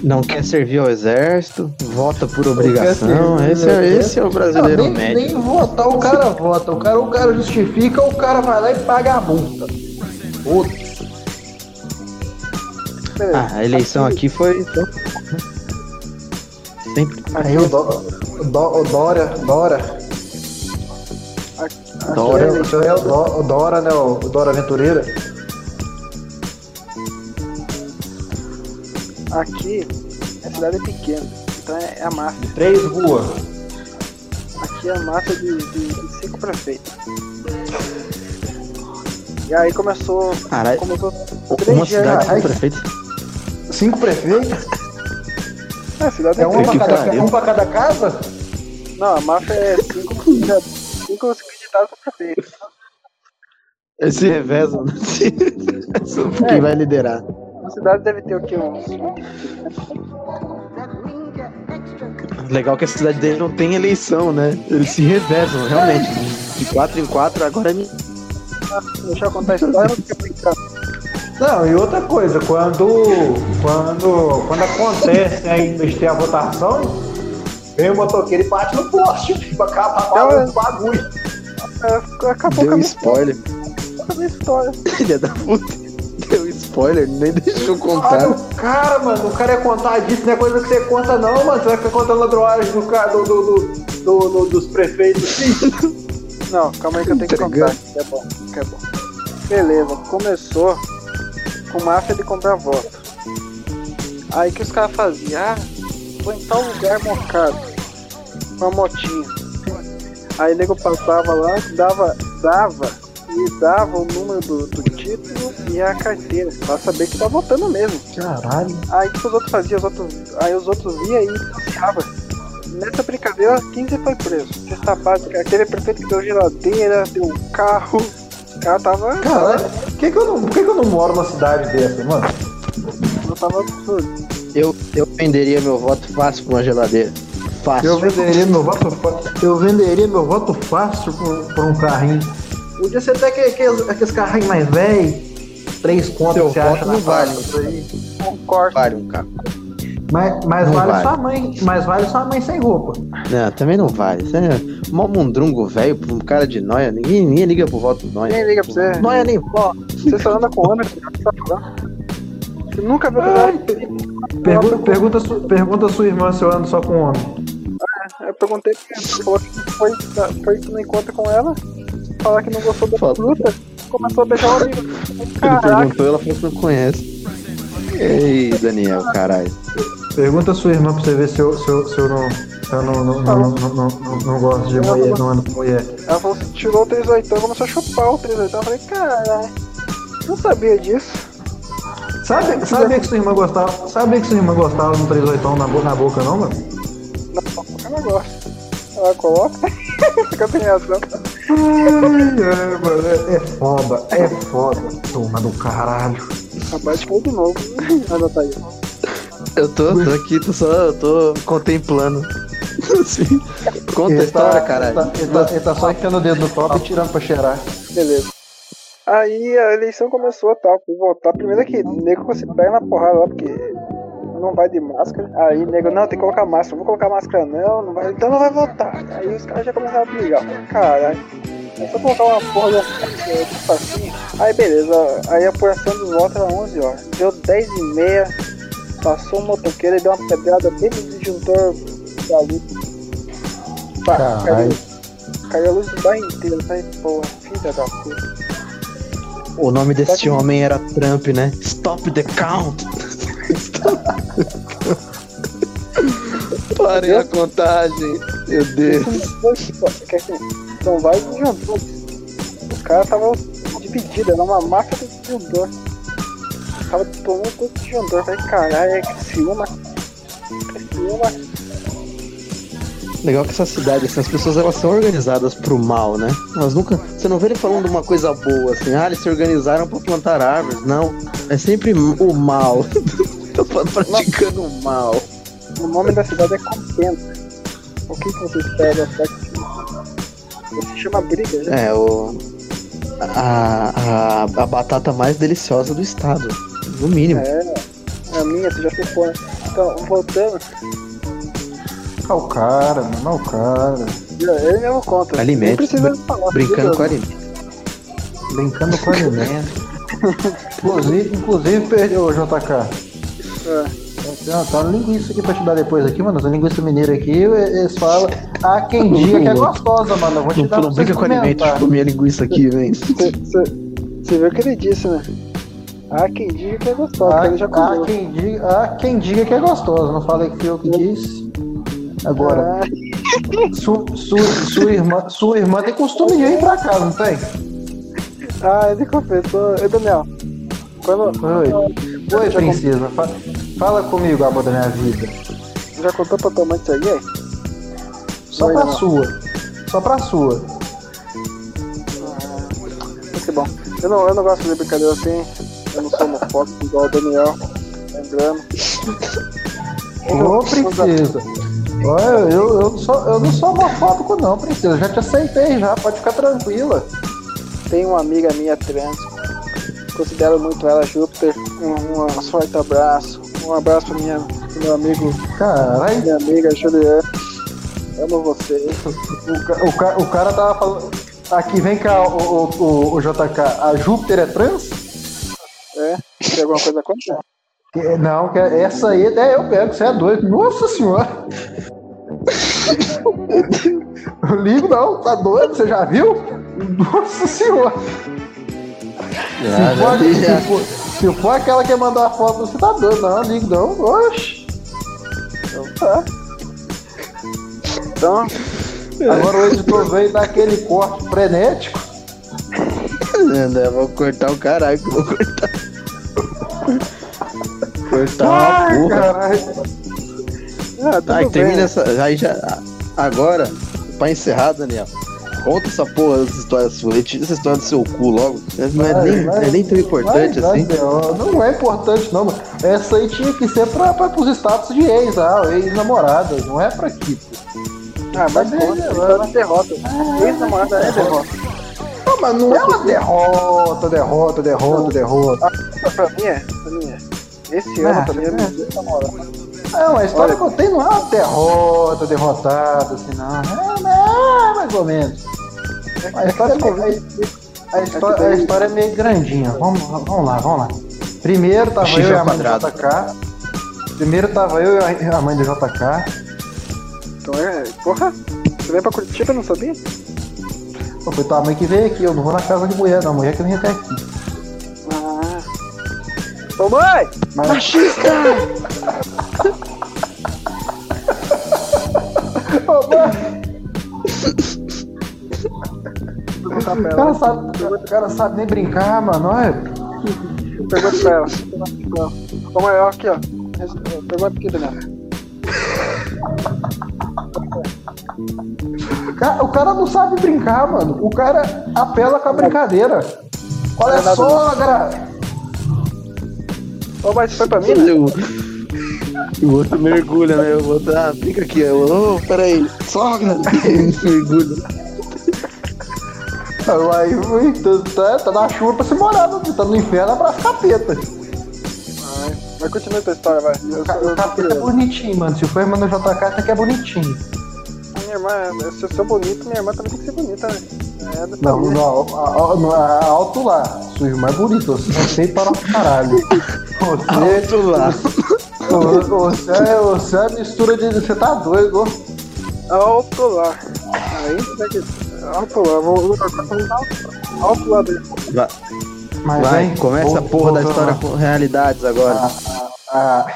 Não quer servir ao exército, vota por obrigação. servir, Esse é, esse é o brasileiro Não, nem, médio. nem votar o cara vota, o cara, o cara justifica, o cara vai lá e paga a multa. Puta. Ah, a eleição aqui foi. foi- Sempre. Aí o, Dó, o, Dó, o Dória, Dora, Aqui, Dora. aqui, o senhor é o, Dó, o Dora, né? O Dora Aventureira. Aqui a cidade é pequena, então é, é a máfia. Três ruas. Aqui é a máfia de, de- de cinco prefeitos. E aí começou. Caralho. começou Uma três cidade dias. com prefeito. Cinco prefeitos? É, a cidade é, É um pra, cada, um pra cada casa? Não, a máfia é cinco, cinco, cinco candidatos a prefeito. Esse revezo. né? Quem vai liderar? A cidade deve ter o quê? Uns. Legal que a cidade dele não tem eleição, né? Eles se revezam, realmente. De quatro em quatro, agora é. Deixa eu contar a história fica brincando? Não, e outra coisa, quando, quando, quando acontece ainda ter a votação, vem o motoqueiro e bate no poste, pra acabar o bagulho. É, Acabou com a Deu minha spoiler. com a minha história. Filha da puta. Spoiler, nem deixou Olha contar. o cara, mano, o cara é contar disso, não é coisa que você conta não, mano. Você vai ficar contando ladroagem do, do, do, do, do- do- dos prefeitos. Não, calma aí que eu tenho que contar. Que é bom, que é bom. Beleza, começou com máfia de comprar voto. Aí que os caras faziam? Ah, vou em tal lugar mocado. Uma motinha. Aí o nego passava lá, dava, dava e dava o número do, do título e a carteira, pra saber que tá votando mesmo. Caralho. Aí o que os outros faziam? Os outros, aí os outros via e denunciava. Nessa brincadeira, 15 foi preso. Cesta básica, aquele prefeito que deu geladeira, deu um carro. O cara tava. Caralho, por que, que, eu não, por que, que eu não moro numa cidade dessa, mano? Eu tava absurdo. Eu, eu venderia meu voto fácil pra uma geladeira. Fácil. Eu venderia meu voto fácil. Eu venderia meu voto fácil por um carrinho. Podia ser até que, aqueles, aqueles carrinhos mais velhos. Três que você acha não na vale. corte. Vale um carro. Mas, mas vale, vale. sua mãe. Mas vale sua mãe sem roupa. Não, também não vale. Isso é mó mundrungo velho um cara de noia. Ninguém, ninguém liga pro voto do noia. Ninguém liga pra você. Noia nem voto. Você só anda com homem, você tá falando. Você nunca viu Ai, Pergunta, pergunta, su- pergunta a sua irmã se eu ando só com homem. Eu perguntei pra ela, ela falou que foi, foi no encontro com ela, falar que não gostou da Falou. fruta, começou a beijar o amigo. Ele perguntou, ela falou que não conhece. Ei, Daniel, caralho. Pergunta a sua irmã pra você ver se eu, se eu, se eu não. Se eu não, não, não, não, não, não, não gosto de mulher, não ando com mulher. ela falou que tirou o 38 e começou a chupar o 38. Eu falei, caralho, não sabia disso. Sabe, sabe que sua irmã gostava? Sabe que sua irmã gostava do 38 na, na boca, não, mano? Não, eu não gosto. Ela coloca, fica sem reação. Ai, é, mano, é, é foda, é foda. Toma do caralho. Rapaz, foi de novo. Mas tá aí. Eu tô, tô aqui, tô só, eu tô contemplando. Assim. Conta a Ele história, tá- caralho. Ele tá, ele tá- ele tá só enfiando o dedo no copo e tirando pra cheirar. Beleza. Aí a eleição começou tal, fui votar. Primeiro que nego se pega na porrada lá, porque não vai de máscara. Aí nego, não, tem que colocar máscara, não vou colocar máscara não, não vai, então não vai votar. Aí os caras já começaram a brigar. Caralho, é só colocar uma porra de tipo assim. Aí beleza, aí a apuração dos votos era 11 horas. Deu 10 e meia, passou um motoqueiro e deu uma pedrada bem no disjuntor da luz. Pá, caiu, caiu a luz do bairro inteiro. Falei, porra, filha da puta. O nome desse homem era Trump, né? Stop the count. Parem a contagem. Meu Deus. Que são vários disjuntores. Os caras estavam divididos, era uma máfia de disjuntor. Tava tomando todo disjuntor. Falei, caralho, é que se uma. que se uma. Legal que essa cidade, assim, as pessoas elas são organizadas pro mal, né? Elas nunca. Você não vê ele falando uma coisa boa, assim, ah, eles se organizaram pra plantar árvores. Não. É sempre o mal. Tô praticando o mal. O nome da cidade é Contenta. O que, que você espera da cidade? Você chama briga, já. É, o. A, a, a batata mais deliciosa do estado. No mínimo. É, a minha, você já ficou, né? Então, voltando, Olha o cara, mano, olha o cara. ele mesmo conta. Alimento. Falar. Brincando com beleza. alimento. Brincando com alimento. inclusive, inclusive perdeu o JK. É. Tem uma, linguiça aqui pra te dar depois aqui, mano. Essa linguiça mineira aqui, eles falam. Ah, quem diga que é gostosa, mano. Eu vou te Não, dar não você brinca com alimento, experimentar. tipo, minha linguiça aqui, vem. Você viu o que ele disse, né? Ah, quem diga que é gostoso, Ah, que ele já ah, comeu. quem diga, ah, quem diga que é gostosa. Não falei que fui eu que disse. Agora, Ah, su, su, sua, irmã, sua irmã tem costume de ir pra casa, não tem? ah, ele confessou. Ei, Daniel. Quando, Oi. Oi, já, princesa. Fa- Fala comigo, amor da minha vida. já contou pra tua mãe isso aí, aí? Só Oi, pra não. sua. Só pra sua. Ah, que bom. Eu não, eu não gosto de brincadeira assim. Eu não sou homofóbico igual o Daniel. Lembrando. Ô, princesa. Olha, eu, eu, sou, eu não sou homofóbico, não, princesa. Já te aceitei, já. Pode ficar tranquila. Tem uma amiga minha trans. Considero muito ela, Júpiter. Um, um forte abraço. Um abraço pro, minha, pro meu amigo, Caralho. minha amiga Juliana. Amo você. O, o, o cara tava falando. Aqui, vem cá, o, o, o, JK. A Júpiter é trans? É? Tem alguma coisa contra? Que- Não, que essa aí é eu pego, você é doido. Nossa senhora! Eu ligo não, tá doido? Você já viu? Nossa senhora! Se, for, se, for, se for aquela que mandou a foto, você tá doido, não, ligo não. Oxi! Então tá. Então, Agora o editor veio dar aquele corte frenético. André, vou cortar o caralho que vou cortar. cortar uma Ai, porra. caralho. ah, bem. termina essa. Aí já. Agora, pra encerrar, Daniel. Conta essa porra dessa história sua. Retira essa história do seu cu logo. Não é, Vai, nem, vai. não é nem tão importante Vai, assim. Não é importante, não. mano. Essa aí tinha que ser pra, pra, pros status de ex, ah, ex-namorada. Não é pra aqui. pô. Ah, mas Tá conta, isso é uma derrota. Ex-namorada é derrota. Não, mas não é uma derrota, derrota, derrota, derrota. Ah, pra mim é, pra mim é. Esse ano Ah, mim é é. meu ex-namorado. Não, a história Olha. que eu tenho não é uma derrota, derrotada, assim, não. É, é mais ou menos. A história, é meio- a, história, a história é meio grandinha. Vamos, vamos lá, vamos lá. Primeiro tava eu e a mãe do. JK. Primeiro tava eu e a- a mãe do JK. Então é. Porra, você vem pra Curitiba, não sabia? Pô, Foi tua mãe que veio aqui, eu não vou na casa de mulher, não. Mulher que vem até aqui. Ah. Ô mãe! Mas- Machista! O cara sabe, o cara sabe nem brincar, mano. Olha. Pergunta pra ela. Ô mãe, ó, aqui ó. Pergunta aqui, Daniel. O cara, o cara não sabe brincar, mano. O cara apela com a brincadeira. Olha é só, sogra! Ô isso foi pra mim, né? O, o outro mergulha, né? O outro, ah, fica aqui. Eu, ô, peraí, sogra! mergulha. Aí, ui, tá, tá na chuva pra se morar, meu filho. tá no inferno pra capeta. Ai, Mas continua tua história, vai. Eu, O ca- eu, capeta é bonitinho, mano. Se for irmã do JK, até que é bonitinho. minha irmã, se eu sou bonito, minha irmã também tem que ser bonita, né? É Não, não, no- a- alto lá. Sua irmã é bonita, você não sei para o caralho. Você, Alto lá. você, você, é, você é a mistura de. Você tá doido, ó. Alto lá. Aí. Alto lá, vou vou trocar pra alto. Alto lá dele. Vai, Mas, vai, hein, começa a vou- porra da história com realidades agora. a,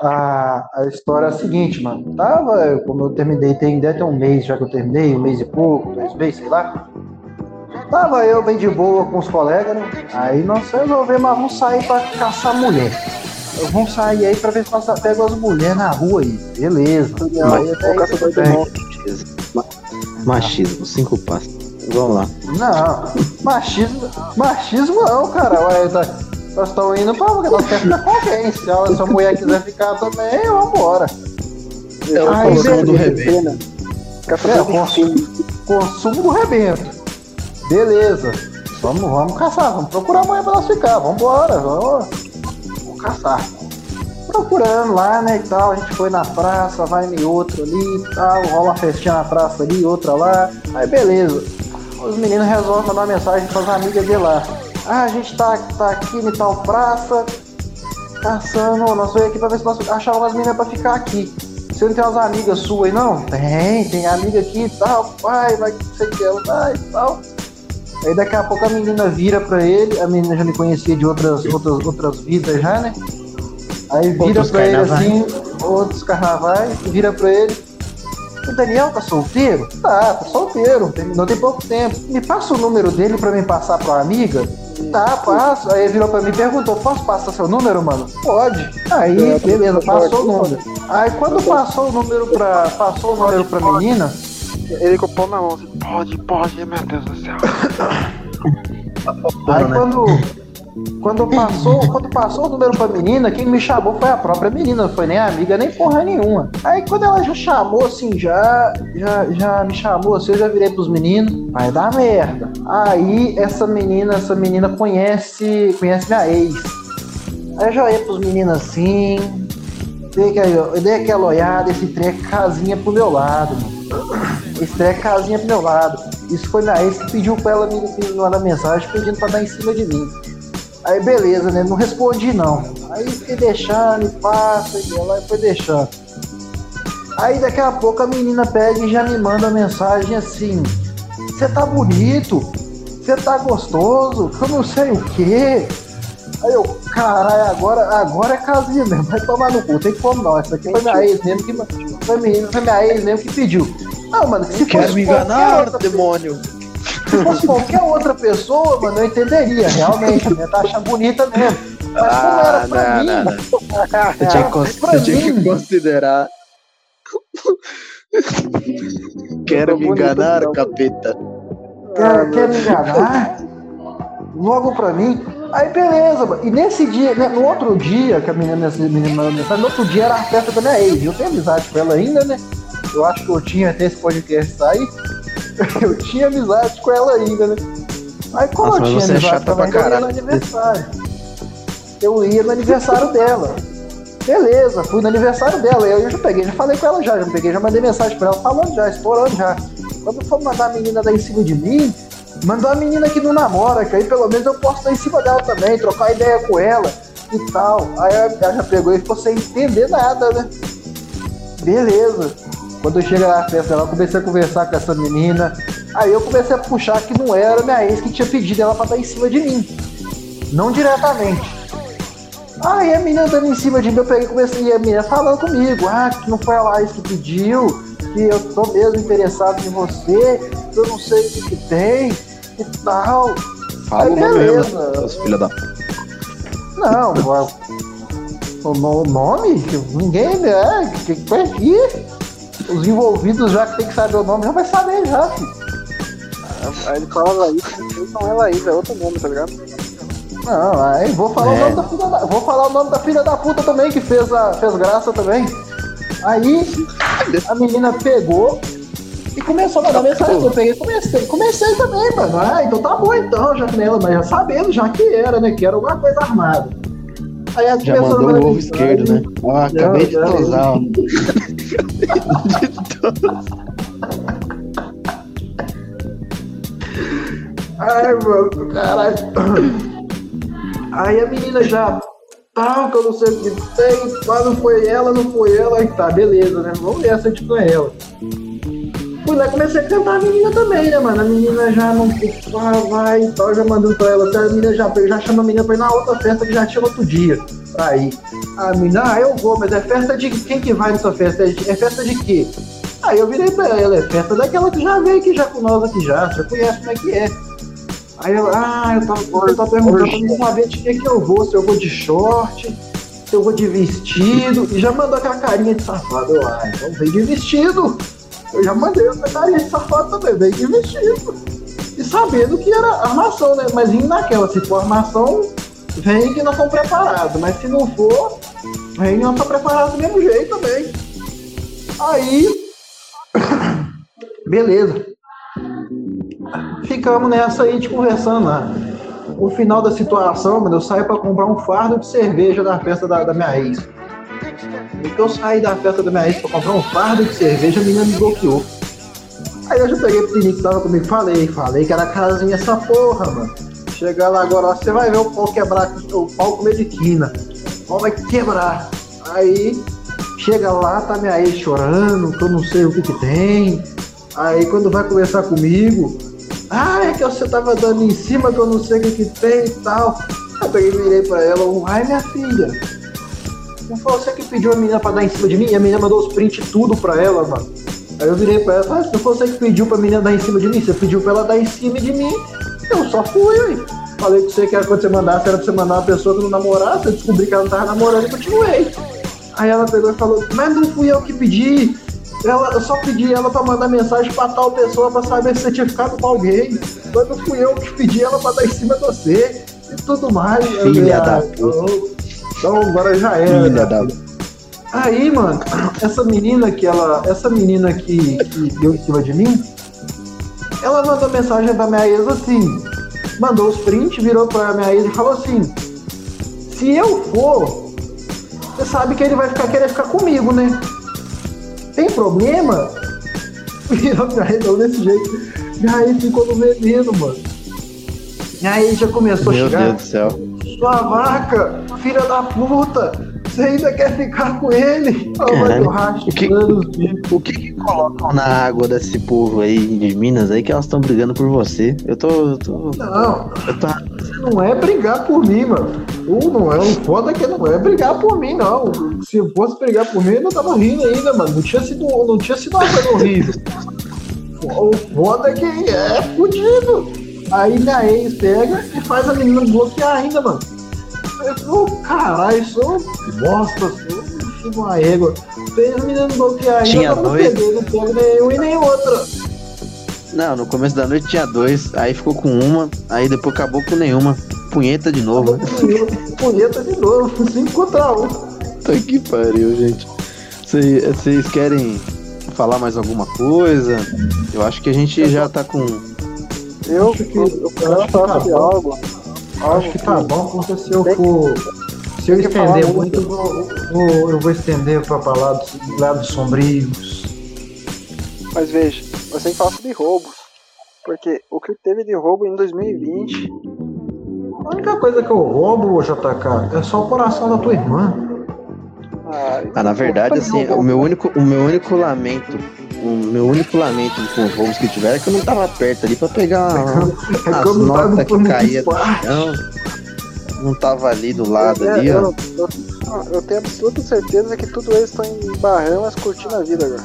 a, a história é a seguinte, mano. Tava, eu- como eu terminei, tem, deve ter um mês já que eu terminei, um mês e pouco, dois meses, sei lá. Tava eu bem de boa com os colegas, né? Aí nós resolvemos, ah, vamos sair pra caçar mulher. Vamos sair aí pra ver se nós pegamos as mulheres na rua aí. Beleza. Mas- Aí aí caçador de. Machismo. Ma- Machismo, cinco passos. Vamos lá. Não, machismo, machismo não, cara. Ué, tá- nós estamos indo pra porque nós queremos ficar com alguém. Se a, se a mulher quiser ficar também, vambora. É o Ai, consumo do rebento. É, de consumo, consumo do rebento. Beleza. Vamos, vamos caçar, vamos procurar a mulher pra nós ficar. Vambora, vamos caçar. Procurando lá, né, e tal. A gente foi na praça, vai em outro ali e tal. Rola uma festinha na praça ali, outra lá. Aí beleza. Os meninos resolvem mandar mensagem pras amigas de lá. Ah, a gente tá, tá aqui em tal praça, caçando. Nós veio aqui pra ver se nós achamos umas meninas pra ficar aqui. Você não tem umas amigas suas aí, não? Tem, tem amiga aqui e tal. Vai, vai, que você quer, vai e tal. Aí daqui a pouco a menina vira pra ele, a menina já me conhecia de outras, outras, outras vidas já, né? Aí vira Outros pra ele carnavais. assim, outros carnavais, vira pra ele. O Daniel tá solteiro? Tá, tá solteiro, terminou tem pouco tempo. Me passa o número dele pra mim passar pra uma amiga? Tá, passo. Aí ele virou pra mim e perguntou: posso passar seu número, mano? Pode. Aí, beleza, passou o número. Aí quando passou o número pra. Passou o número pra menina, Ele com o pau na mão. assim, Pode, pode, meu Deus do céu. Aí né? quando, quando, passou, quando passou o número pra menina, quem me chamou foi a própria menina, não foi nem a amiga, nem porra nenhuma. Aí quando ela já chamou assim, já, já, já me chamou assim, eu já virei pros meninos, vai dar merda. Aí essa menina, essa menina conhece, conhece minha ex. Aí eu já ia pros meninos assim, dei, aquela- eu dei aquela olhada, esse trem é casinha pro meu lado, mano. Trem é casinha pro meu lado. Isso foi minha ex que pediu pra ela me mandar mensagem pedindo pra dar em cima de mim. Aí beleza, né? Não respondi não. Aí fiquei deixando e passa e ela foi deixando. Aí daqui a pouco a menina pega e já me manda mensagem assim: Você tá bonito, você tá gostoso, eu não sei o quê. Aí eu, caralho, agora, agora é casinha mesmo, vai tomar no cu, tem como não. Essa aqui foi minha ex mesmo que foi minha, foi minha ex mesmo que pediu. Não, mano, se me enganar, outra demônio? se fosse qualquer outra pessoa, mano, eu entenderia, realmente, né? Tá achando bonita mesmo. Mas como era pra mim, Você tinha, que cons- pra você tinha que considerar. Quero me enganar, não. capeta. quer, quer me enganar? Logo pra mim. Aí beleza, mano. E nesse dia, né, no outro dia, que a menina, essa menina mandou mensagem, no outro dia era a festa da minha ex. Eu tenho amizade com ela ainda, né? Eu acho que eu tinha até esse podcast sair. Eu tinha amizade com ela ainda, né? Aí como Nossa, eu tinha é amizade pra ainda, eu ia no aniversário. Eu ia no aniversário dela. Beleza, fui no aniversário dela. Eu já peguei, já falei com ela já, já peguei, já mandei mensagem pra ela falando já, estourando já. Quando for mandar a menina dar em cima de mim, mandou a menina que não namora, que aí pelo menos eu posso dar em cima dela também, trocar ideia com ela e tal. Aí ela já pegou e ficou sem entender nada, né? Beleza. Quando eu chego na festa dela, eu comecei a conversar com essa menina. Aí eu comecei a puxar que não era minha ex que tinha pedido ela pra dar em cima de mim. Não diretamente. Aí a menina dando em cima de mim, eu peguei e comecei, e a menina falando comigo, ah, que não foi a Laís que pediu, que eu tô mesmo interessado em você, que eu não sei o que, que tem e tal. Fala Aí, o beleza. mesmo, filha da Não, o, o no- o nome? Ninguém, né? Que que foi aqui? Os envolvidos já que tem que saber o nome, já vai saber já, filho. Aí ele fala Laís, eles não é Laís, é outro nome, tá ligado? Não, aí vou falar o É. nome da filha da, vou falar o nome da filha da puta também que fez a fez graça também. Aí a menina pegou e começou a mandar mensagem. Eu peguei, e comecei, comecei também, mano. Ah, então tá bom então, já nela, mas já sabendo já que era, né? Que era alguma coisa armada. Aí ela Já começou a mandou mandar o ovo esquerdo, né? Ó, acabei de já. tosar, ó. Ai, mano, caralho. Aí a menina já, tal, que eu não sei o que tem, mas não foi ela, não foi ela, aí tá, beleza, né? Vamos ver se a gente não é ela. Fui lá comecei a cantar a menina também, né, mano? A menina já não ah, vai e tal, já mandando pra ela. A menina já, já chama a menina pra ir na outra festa que já tinha outro dia. Ir. A menina, ah, eu vou, mas é festa de quem que vai nessa festa? É, é festa de quê? Aí eu virei pra ela, é festa daquela que já veio aqui já com nós aqui já, você conhece como é que é. Aí eu, ah, eu tava, eu tava perguntando pra mim saber de que que eu vou, se eu vou de short, se eu vou de vestido. E já mandou aquela carinha de safado. Eu, ah, então vem de vestido. Eu já mandei carinha de safado também, vem de vestido. E sabendo que era armação, né? Mas indo naquela, se for armação, vem que nós estamos preparados. Mas se não for, vem nós estamos preparados do mesmo jeito também. Aí, beleza. Ficamos nessa aí de conversando lá. No final da situação, mano, eu saio pra comprar um fardo de cerveja da festa da, da minha ex. No que eu saí da festa da minha ex pra comprar um fardo de cerveja, a menina me bloqueou. Aí eu já peguei pro menino que tava comigo, falei, falei que era casinha essa porra, mano. Chegar lá agora, você vai ver o pau quebrar, o pau comer de quina. O pau vai quebrar. Aí chega lá, tá minha ex chorando, que eu não sei o que que tem. Aí quando vai conversar comigo, ah, é que você tava dando em cima que eu não sei o que que tem e tal. Eu peguei e virei pra ela, ai minha filha. Não foi você que pediu a menina pra dar em cima de mim? E a menina mandou os prints tudo pra ela, mano. Aí eu virei pra ela, ah, se não foi você que pediu pra menina dar em cima de mim, você pediu pra ela dar em cima de mim, eu só fui, ué. Falei que você que era quando você mandasse, era pra você mandar uma pessoa que não namorasse, eu descobri que ela não tava namorando e continuei. Aí ela pegou e falou, mas não fui eu que pedi. Ela, eu só pedi ela pra mandar mensagem pra tal pessoa pra saber se você tinha ficado com alguém. Mas não fui eu que pedi ela pra dar em cima de você e tudo mais. Eu Filha falei, da ah, puta. Então agora já era. Filha da Aí, mano, essa menina que ela. Essa menina que, que deu em cima de mim, ela mandou mensagem pra minha ex assim, mandou os prints, virou pra minha ex e falou assim, se eu for, você sabe que ele vai ficar querer ficar comigo, né? Tem problema? Virou pra ex desse jeito. Minha ex ficou no veneno, mano. Ex já começou a Meu chegar. Deus do céu. Sua vaca, filha da puta, você ainda quer ficar com ele? Caralho, o que-. O que, que colocam na água desse povo aí de Minas aí que elas estão brigando por você? Eu tô. Eu tô. Não, Eu tô. não é brigar por mim, mano. O não é, o foda é que não é brigar por mim, não. Se eu fosse brigar por mim, eu não tava rindo ainda, mano. Não tinha sido, não tinha sido uma coisa horrível. O foda é que é fudido. Aí minha ex pega e faz a menina bloquear ainda, mano. Eu sou, caralho, sou bosta, sou de uma égua. Fez a menina bloquear ainda, Tinha eu não dois. peguei, não pego nenhum e nem outra. Não, no começo da noite tinha dois, aí ficou com uma, aí depois acabou com nenhuma. Punheta de novo. Punheta de novo, 5 contra 1. Puta que pariu, gente. Vocês querem falar mais alguma coisa? Eu acho que a gente já tá com. Eu, Acho que- eu, tá algo. Algo Acho que tá bom, porque se eu for. Se eu estender muito. eu vou, vou- eu vou estender pra falar dos lados sombrios. Mas veja, você tem que falar sobre roubos. Porque o que teve de roubo em 2020 A única coisa que eu roubo, JK, é só o coração da tua irmã. Ah, na verdade, assim, o meu único, o meu único lamento, o meu único lamento com os roubos que tiveram é que eu não tava perto ali pra pegar É as eu notas que caía do chão. Não tava ali do lado eu, ali, eu, ó. eu, eu- tenho absoluta certeza que tudo eles estão em Bahamas curtindo a vida agora.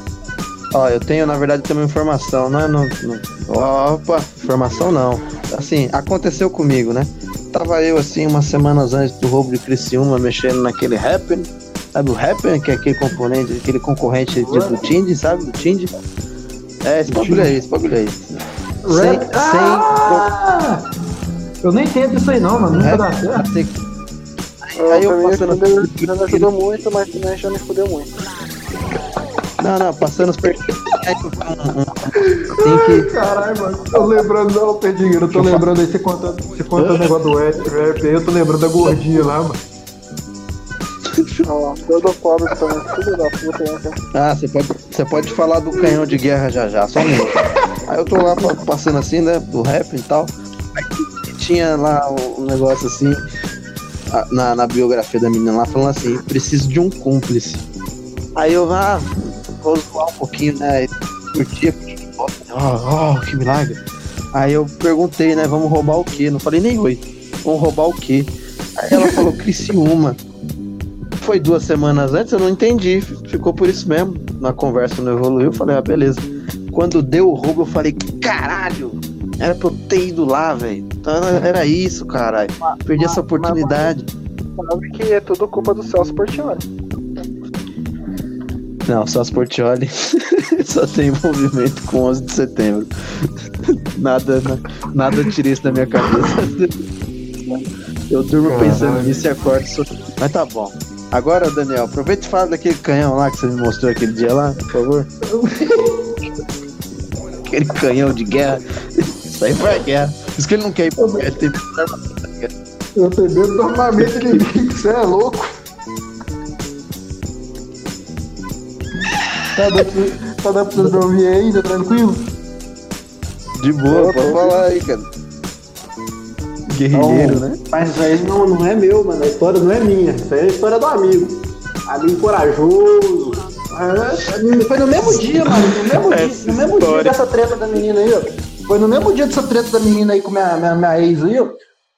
Ó, eu tenho, na verdade, também informação, não é? Não, não- Opa, informação não. Assim, aconteceu comigo, né? Tava eu, assim, umas semanas antes do roubo de Criciúma, mexendo naquele Happen. Sabe o Happen, que é aquele componente, aquele concorrente tipo do Tind, sabe? Do Tind. É, esse bagulho aí, esse bagulho aí. Sem, Rap- Ah! Eu nem entendo isso aí não, mano. Nunca dá certo. sem, Eu, Aí eu passando- me ajudou muito, mas também já me fudeu muito. Não, não, passando os perfis. Tem que. Caralho, mano. Tô lembrando, não, Pedrinho. Eu tô lembrando aí, você conta, você conta o negócio do rap, rap aí, eu tô lembrando da gordinha lá, mano. Também, filho da puta? Ah, você pode, você pode falar do canhão de guerra já já, só um minuto. Aí eu tô lá pa- passando assim, né, do rap e tal. Aí tinha lá um negócio assim, na, na biografia da menina lá, falando assim, preciso de um cúmplice. Aí eu, ah, vou zoar um pouquinho, né, curtia, ó, oh, que milagre. Aí eu perguntei, né, vamos roubar o quê? Não falei nem oi, vamos roubar o quê? Aí ela falou Criciúma. Foi duas semanas antes, eu não entendi. Ficou por isso mesmo. Na conversa não evoluiu, eu falei, ah, beleza. Quando deu o roubo, eu falei, caralho, era pra eu ter ido lá, velho. Então era- isso, caralho. Perdi essa oportunidade. sabe que é tudo culpa do Celso Portioli. Não, as Portioli só tem envolvimento com 11 de setembro. Nada, nada tira isso da minha cabeça. Eu durmo pensando nisso e acordo só... Mas tá bom. Agora, Daniel, aproveita e fala daquele canhão lá que você me mostrou aquele dia lá, por favor. aquele canhão de guerra. Isso aí foi a guerra. Isso que ele não quer ir pra guerra, ele tem Eu tenho medo do armamento inimigo, você é louco. Tá dando, pra- tá dando pra vocês me ouvir ainda, tranquilo? De boa, pode falar aí, cara. Guerrilheiro, né? Mas isso aí não, não é meu, mano. A história não é minha. Isso aí é a história do amigo. Amigo corajoso. Ah, Foi no mesmo dia, mano. No mesmo dia, no mesmo dia dessa treta da menina aí, ó. Foi no mesmo dia dessa treta da menina aí com minha, minha, minha ex aí, ó.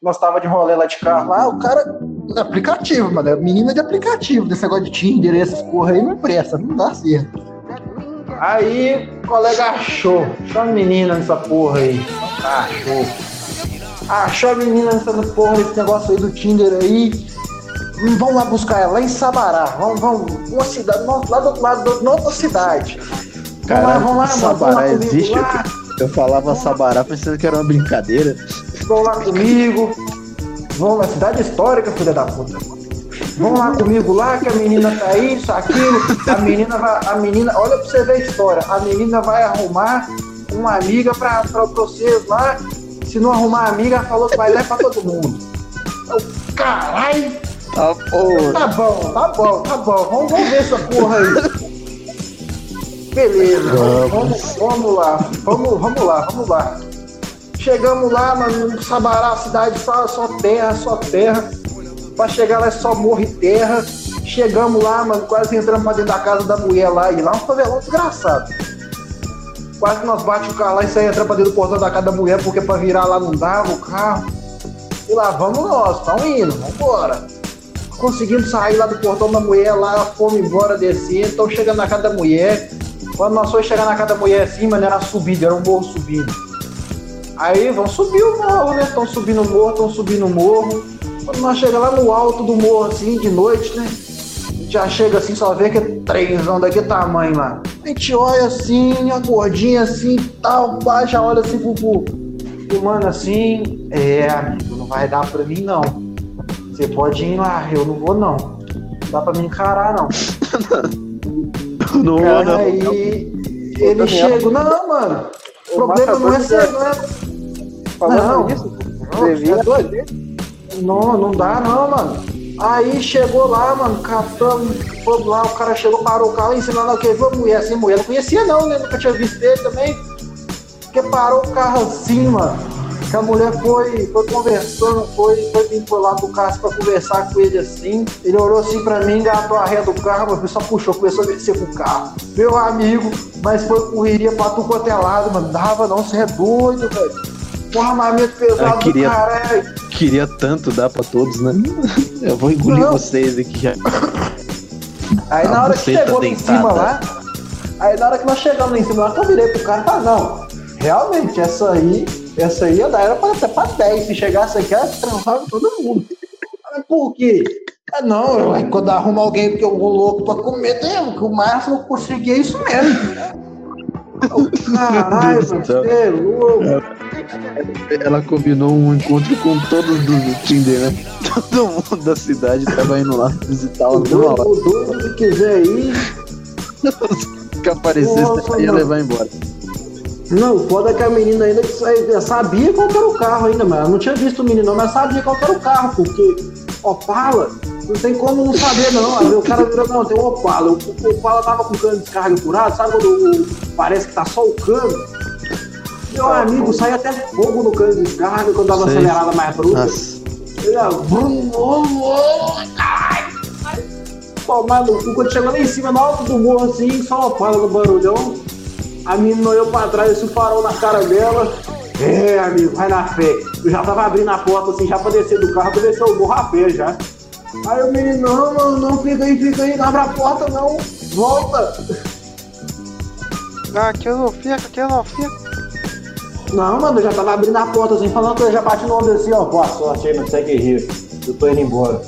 Nós tava de rolê lá de carro lá, o cara. Aplicativo, mano. é Menina de aplicativo, desse negócio de Tinder, essas porra aí não presta, não dá certo. Aí o colega achou. Achou a menina nessa porra aí. Achou. Achou a menina nessa porra, esse negócio aí do Tinder aí. Hum, Vamos lá buscar ela, lá em Sabará. Vamos, vamos, uma cidade, lá do outro lado, do- na outra cidade. Vamos lá, vamos lá, mano. Vamos Sabará lá existe? lá. Eu falava Sabará pensando que era uma brincadeira. Vão lá comigo. Vão na cidade histórica, filha da puta. Vão lá comigo lá, que a menina tá isso, aquilo. A menina vai. A menina, olha pra você ver a história. A menina vai arrumar uma amiga pra, pra vocês lá. Se não arrumar amiga, ela falou que vai dar pra todo mundo. Eu, Caralho! Tá, porra. Tá bom, tá bom, tá bom. Vamos, vamos ver essa porra aí. Beleza, vamos, vamos lá. Vamos, vamos lá, vamos lá. Chegamos lá, mano, no Sabará, a cidade só, só terra, só terra. Pra chegar lá é só morro e terra. Chegamos lá, mano, quase entramos pra dentro da casa da mulher lá. E lá um favelão desgraçado. Quase nós bate o carro lá e sai entra pra dentro do portão da casa da mulher, porque pra virar lá não dava o carro. E lá vamos nós, estamos indo, vambora. Conseguimos sair lá do portão da mulher, lá fomos embora, descer, então chegando na casa da mulher. Quando nós fomos chegar na casa da mulher assim, mano, era subida, era um morro subindo. Aí vamos subir o morro, né? Estão subindo o morro, estão subindo o morro. Quando nós chegamos lá no alto do morro, assim, de noite, né? A já chega assim, só vê que é trenzão daquele tamanho lá. A gente olha assim, a gordinha assim tal, já olha assim pro, pro, pro mano assim. É, amigo, não vai dar pra mim não. Você pode ir lá, eu não vou não. Não dá pra me encarar não. Não vou, Cara, não. aí ele Daniel. chega, não, mano. O problema não é ser, não é Falando Não. nisso, Não, é doido? Não, não dá não, mano. Aí chegou lá, mano, catamos, fomos lá, o cara chegou, parou o carro, ensinando? Viu a mulher assim, mulher não conhecia não, né? Nunca tinha visto ele também. Porque parou o carro assim, mano. Que a mulher foi, foi conversando, foi, foi vir por lá pro carro pra conversar com ele assim. Ele olhou assim pra mim, engatou a ré do carro, mas só puxou, começou a descer com o carro. Meu amigo, mas foi correria pra tu quanto é lado, mano. Dava não, você é doido, velho. Um armamento pesado queria- do caralho. Queria tanto dar pra todos, né? Eu vou engolir Não. vocês aqui já. Aí A na hora que chegou lá em cima lá, aí na hora que nós chegamos lá em cima lá, eu virei pro cara e falei, não, realmente, essa aí, essa aí ia dar, era pra, até pra 10, se chegasse aqui, ela transava todo mundo. Mas por quê? Ah, não, eu, quando arruma alguém que eu vou louco pra comer, tem, que o máximo eu consegui é isso mesmo. Caralho, você é louco. Ela combinou um encontro com todos do Tinder, né? Todo mundo da cidade tava indo lá visitá-la O numa hora. o doido que quiser ir, Que aparecesse, Nossa, ia levar embora. Não, o foda é que a menina ainda sa- sabia qual era o carro ainda, mas ela não tinha visto o menino mas sabia qual era o carro, porque Opala, não tem como não saber não. Aí o cara virou, não, tem um Opala. O, o Opala tava com o cano de descarga furado, sabe quando parece que tá só o cano? Meu amigo, sai até fogo no cano de descarga quando dava Sei. acelerada mais bruta. Ele, vrum, ai, ai. Tomar no cu, quando chegou lá em cima, no alto do morro, assim, só uma pala no barulhão. A menina olhou pra trás, esse farol na cara dela. É, amigo, vai na fé. Eu já tava abrindo a porta, assim, já pra descer do carro, pra descer o morro a pé já. Aí o menino, não, mano, não, fica aí, fica aí, não abre a porta, não. Volta. Ah, aqui eu não fico, aqui eu não fico. Não, mano, eu já tava abrindo a porta, assim, falando que eu já bati no ombro assim, ó, boa sorte aí, não segue rir. Eu tô indo embora.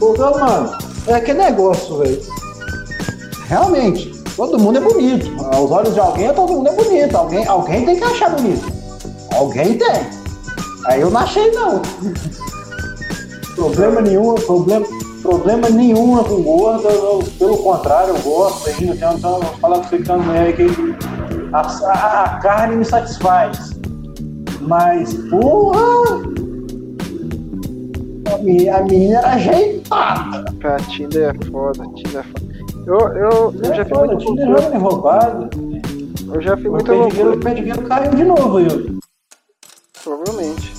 Meu mano, é aquele negócio, velho. Realmente, todo mundo é bonito. Aos olhos de alguém, todo mundo é bonito. Alguém, alguém tem que achar bonito. Alguém tem. Aí eu não achei, não. problema nenhum, problema, problema nenhum com gorda. eu- pelo contrário, eu gosto ainda. Tem uma, tem uma fala que você que uma mulher que a, a- a carne me satisfaz. Mas, porra! A menina, a era ajeitada. Pra Tinder é foda, Tinder é foda. Eu, eu, eu já É fiz foda, muito tinha loucura. jogo roubado. Eu já fiz O muita perdigueiro, loucura, o perdigueiro caiu de novo, Yuri. Provavelmente.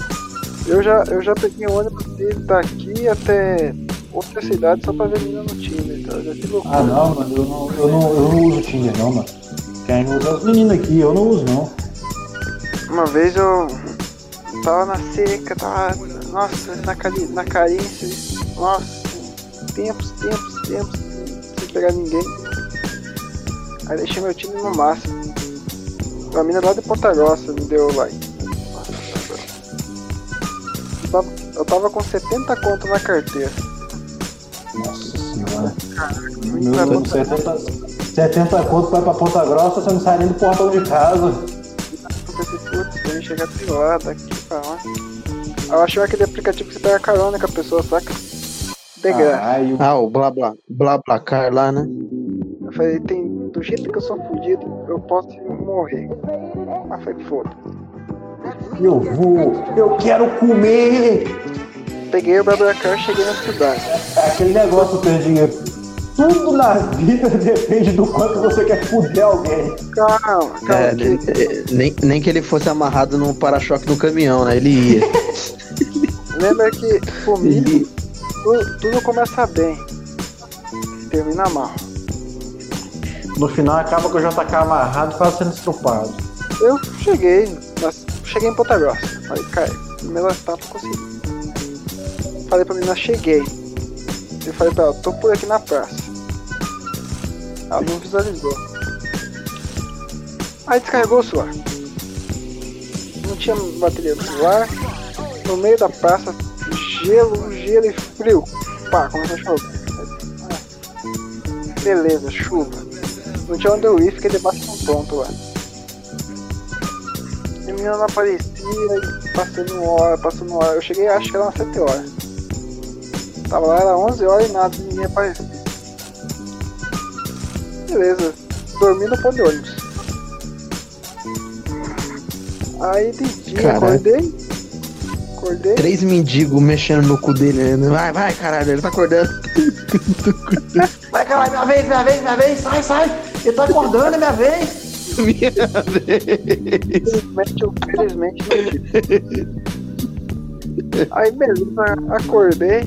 Eu já, eu já peguei um ônibus daqui até outra cidade só pra ver menina no Tinder, então já loucura. Ah, não, mano, eu não, eu não, eu não uso Tinder, não, mano. Quem usa os meninos aqui, eu não uso, não. Uma vez eu tava na seca, tava, nossa, na, cari- na carência, nossa, tempos, tempos, tempos, sem pegar ninguém. Aí deixei meu time no máximo. Uma mina lá de Ponta Grossa me deu like. Eu tava, eu tava com 70 conto na carteira. Nossa senhora. Muito Meu bom. Deus, 70, 70 conto vai pra Ponta Grossa, você não sai nem do portão de casa. Eu putz, tem que chegar lá, daqui pra lá. Eu achei aquele aplicativo que você pega carona com a pessoa, saca? De graça. Ah, o Ah, o blá blá, blá blá car lá, né? Eu falei, tem, do jeito que eu sou fudido, eu posso morrer. Mas foi foda. Eu vou, eu quero comer. Peguei o BlaBlaCar e cheguei na cidade. É aquele negócio, perdigueiro. Tudo na vida depende do quanto você quer fuder alguém. Calma, calma, É, que nem, nem, nem que ele fosse amarrado no para-choque do caminhão, né? Ele ia. lembra que comigo tudo, tudo começa bem. Termina mal. No final acaba com o JK amarrado e quase sendo estrupado. Eu cheguei, mas cheguei em Ponta Grossa. Falei, cara, primeira etapa eu consegui. Falei pra menina, cheguei. Eu falei pra ela, tô por aqui na praça. Ela não visualizou. Aí descarregou o celular. Não tinha bateria no celular. No meio da praça, gelo, gelo e frio. Pá, começou a chover. Beleza, chuva. Não tinha onde eu ir, fiquei debaixo de um ponto lá. E a menina não aparecia, e passando hora, passando hora. Eu cheguei, acho que era umas 7 horas. Tava lá, era 11 horas e nada, ninguém aparecia. Beleza, dormi no ponto de ônibus. Aí de dia, acordei. Acordei. Três mendigos mexendo no cu dele. né? Vai, vai, caralho, ele tá acordando. Vai, caralho, minha vez, minha vez, minha vez, sai, sai. Ele tá acordando, é minha vez. Minha vez. Infelizmente, eu felizmente não tive. Aí beleza, acordei.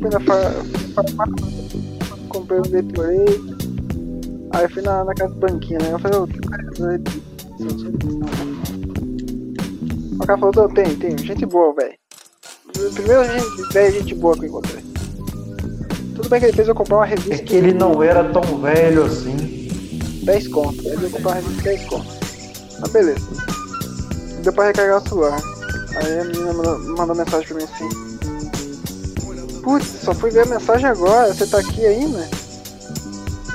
Fui na fa- farmácia, comprei um Gatorade. Aí fui na, na casa do banquinho, né? Eu falei, ô, tem Gatorade? O cara falou, "Ô, tem, tem, gente boa, velho. Primeiro gente, velho, gente boa que eu encontrei. Tudo bem que ele fez eu comprar uma revista É que ele não era tão velho assim. 10 conto. Aí eu comprar uma revista de 10 conto. Mas beleza. Deu pra recarregar o celular. Aí a menina mandou, mandou mensagem pra mim assim. Putz, só fui ver a mensagem agora, você tá aqui ainda?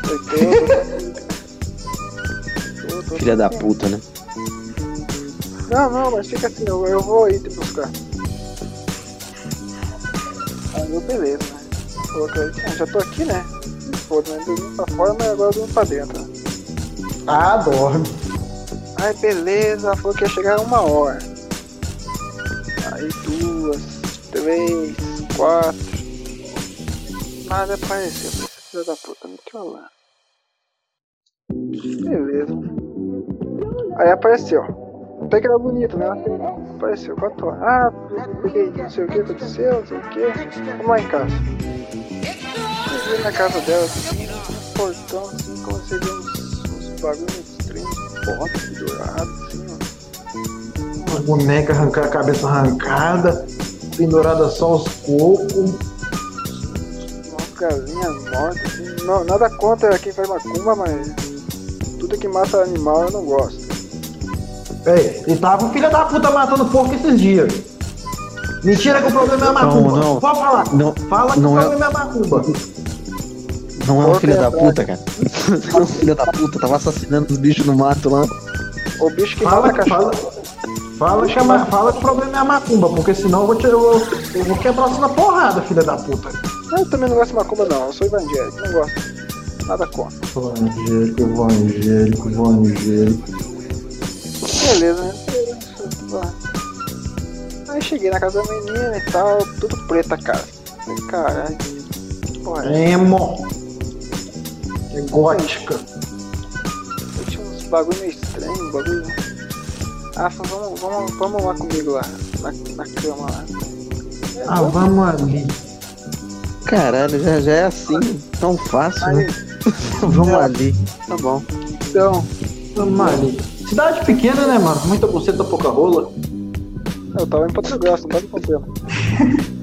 Falei, tô, tô, Filha da puta, né? Não, não, mas fica assim, eu, eu vou ir te buscar. Aí eu, beleza, né? Falou que eu já tô aqui, né? Foda, né? Dormi pra fora, mas agora eu durmo pra dentro. Né? Ah, dorme. Aí beleza, ela falou que ia chegar uma hora. Aí duas, três, quatro. Nada apareceu. Eu falei, "Essa Filha da puta, me trollar. Beleza. Aí apareceu. Até que era bonito, né? Apareceu, quatro horas. Ah, peguei não sei o que aconteceu, não sei o que. Vamos lá em casa. Cheguei na casa dela, assim, portão, assim, a ver uns, estranhos, fotos penduradas, assim, ó. Uma boneca arrancar a cabeça arrancada, pendurada só os cocos. Umas galinhas mortas, assim. Não, nada contra quem faz macumba, mas tudo que mata animal eu não gosto. Ei, e tava um filho da puta matando porco esses dias. Mentira que o problema é a macumba. Não, não. Pode falar. Não, Fala que não o é- problema é a macumba. Não é um filho da puta, cara. Não é um filho da puta, tava assassinando os bichos no mato lá. O bicho que Fala, cachorro. fala, fala, que a ma- fala que o problema é a macumba, porque senão eu vou, te, eu, vou- eu vou quebrar você na porrada, filha da puta. Eu também não gosto de macumba, não. Eu sou evangélico, não gosto. Nada contra. Evangélico, evangélico, evangélico. Beleza, né? Aí cheguei na casa da menina e tal, tudo preta, cara. Falei, caralho. que Porra, é. Emo. É gótica. Eu tinha uns bagulho meio estranho, bagulho. Ah, vamos, vamos, vamos lá comigo lá, na, na cama lá. É, Ah, vamos ali. Caralho, já, já é assim, tão fácil, Aí, né? Vamos ali. Tá bom. então, Vamos ali. Cidade pequena, né, mano? Muita buceta, pouca rola. eu tava em Porto Grosso, não tava em.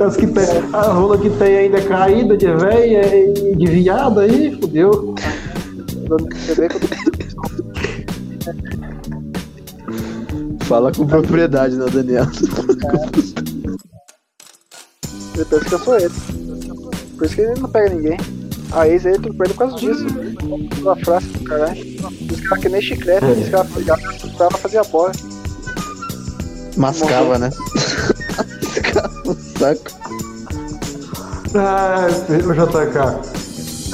As que tem, a rola que tem ainda é caída de véia e de viado aí, eu tô Fala com propriedade, né, Daniel? Ele pensa que eu sou ele. Por isso que ele não pega ninguém. A ex ele trocou ele por causa disso. Uma frase do caralho. Esse cara que nem chiclete, esse cara pegava, ela fazia bola. Mascava, né? O saco. Ai, o JK.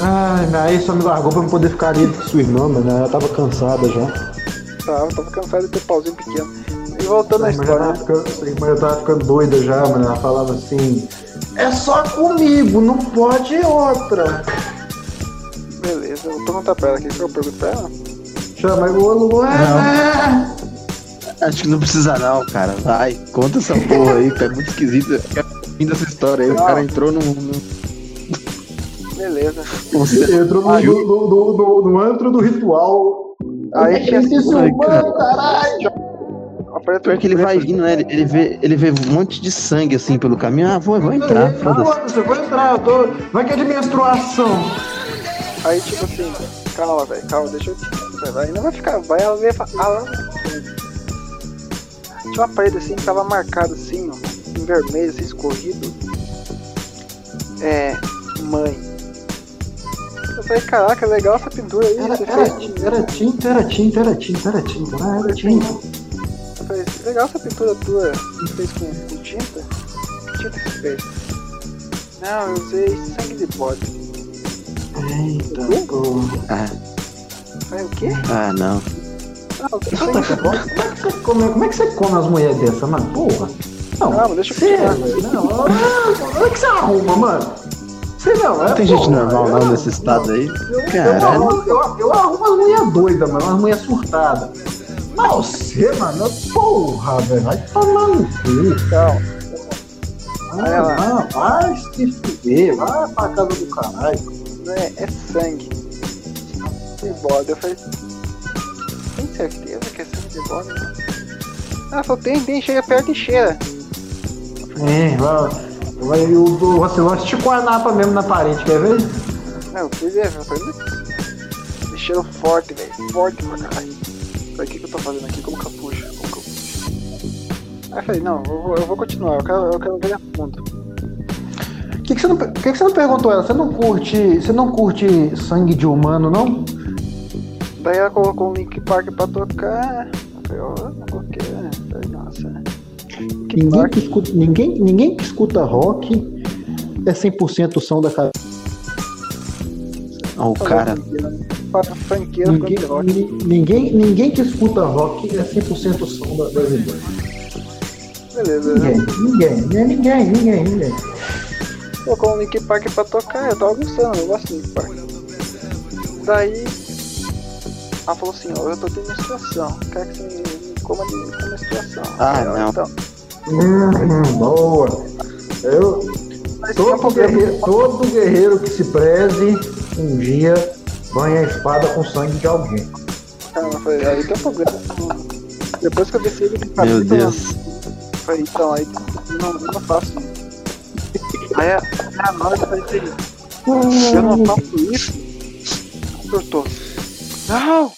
Ai, minha ex só me largou pra eu poder ficar ali com sua irmã, mano. Ela tava cansada já. Tava, tava cansado de ter pauzinho pequeno. E voltando à história, tava né? ficando, irmã já tava ficando doida já, mano. Ela falava assim: É só comigo, não pode outra. Beleza, eu vou perguntar pra ela aqui. que eu pergunto pra ela? Chama o Luan. Acho que não precisa não, cara. Vai, conta essa porra aí, que é muito esquisito. Eu fim dessa história aí. O cara entrou num. num... Beleza. Você... Entrou no, no, no, no, no antro do ritual. Aí tinha humano, caralho. Pior que ele vai vindo, né? Ele, ele vê, ele vê um monte de sangue assim pelo caminho. Ah, vou, vou entrar, Ah, foda-se. mano, você vai entrar, eu tô. Vai que é de menstruação. Aí tipo assim, calma, velho, calma, deixa eu. Vai, ainda vai ficar, vai ela ver. Ah, lá. Tinha uma parede assim que tava marcada assim, ó, em vermelho, escorrido. É. Mãe. Eu falei, caraca, legal essa pintura aí, Era, era, era tinta, era tinta, era tinta, era tinta, era tinta. Eu falei, legal essa pintura tua, você fez com, com tinta? Que tinta que você fez? Não, eu usei sangue de bode. Eita, porra. Ah, falei, o quê? ah, não. Ah, sangue de bode. Como é que você come, como é que você come as mulheres dessa, mano? Porra. Não, Calma, deixa eu velho. Não, como é que você arruma, mano? Você não, é, Não tem gente porra, normal eu- não nesse estado aí. Eu, eu, Caralho. arrumo, eu, eu arrumo as mulheres doidas, mano, as mulheres surtadas. Mas você, mano, porra, velho, vai tomar no cu. Calma. Ah, vai se fuder, vai pra casa do caralho. Não é, é sangue. De bode. Eu falei, tem certeza que é sangue de bode? Ela falou, tem, tem, chega perto e cheira. É, vai, vai, o, o vacilão esticou a napa mesmo na parede, quer ver? Não, não é. E cheiro forte, velho, forte pra caralho. Falei, o que, que eu tô fazendo aqui? Como que eu puxo? Como puxo? Aí eu falei, não, eu vou, eu vou continuar, eu quero, eu quero ver a fundo. Por que, que, você não, que, que você não perguntou ela? Você não curte. Você não curte sangue de humano, não? Daí ela colocou um Link Park pra tocar. Eu falei, ó, não coloquei, né? Falei, nossa. Link Ninguém Park. que, escuta, ninguém, ninguém que escuta rock é 100% o som da cara. Ó, o cara. Franqueira Ninguém, ninguém, ninguém que escuta rock é 100% o som da, das ideias. Beleza, né? Ninguém, ninguém, ninguém, ninguém, ninguém. Colocou um Link Park pra tocar, eu tava gostando, eu gosto do Link Park. Daí, ela falou assim, ó, eu tô tendo menstruação, quero que você me, me coma de menstruação. Ah, Eu, não. Então, Hum, boa. Eu, todo, problema. guerreiro, todo guerreiro que se preze, um dia banha a espada com sangue de alguém. Falei, aí tem um problema. Depois que eu desci ele de Meu Deus. Então, aí não, não faço. Aí a, a Nora falei assim, eu não faço isso. Surtou. Não!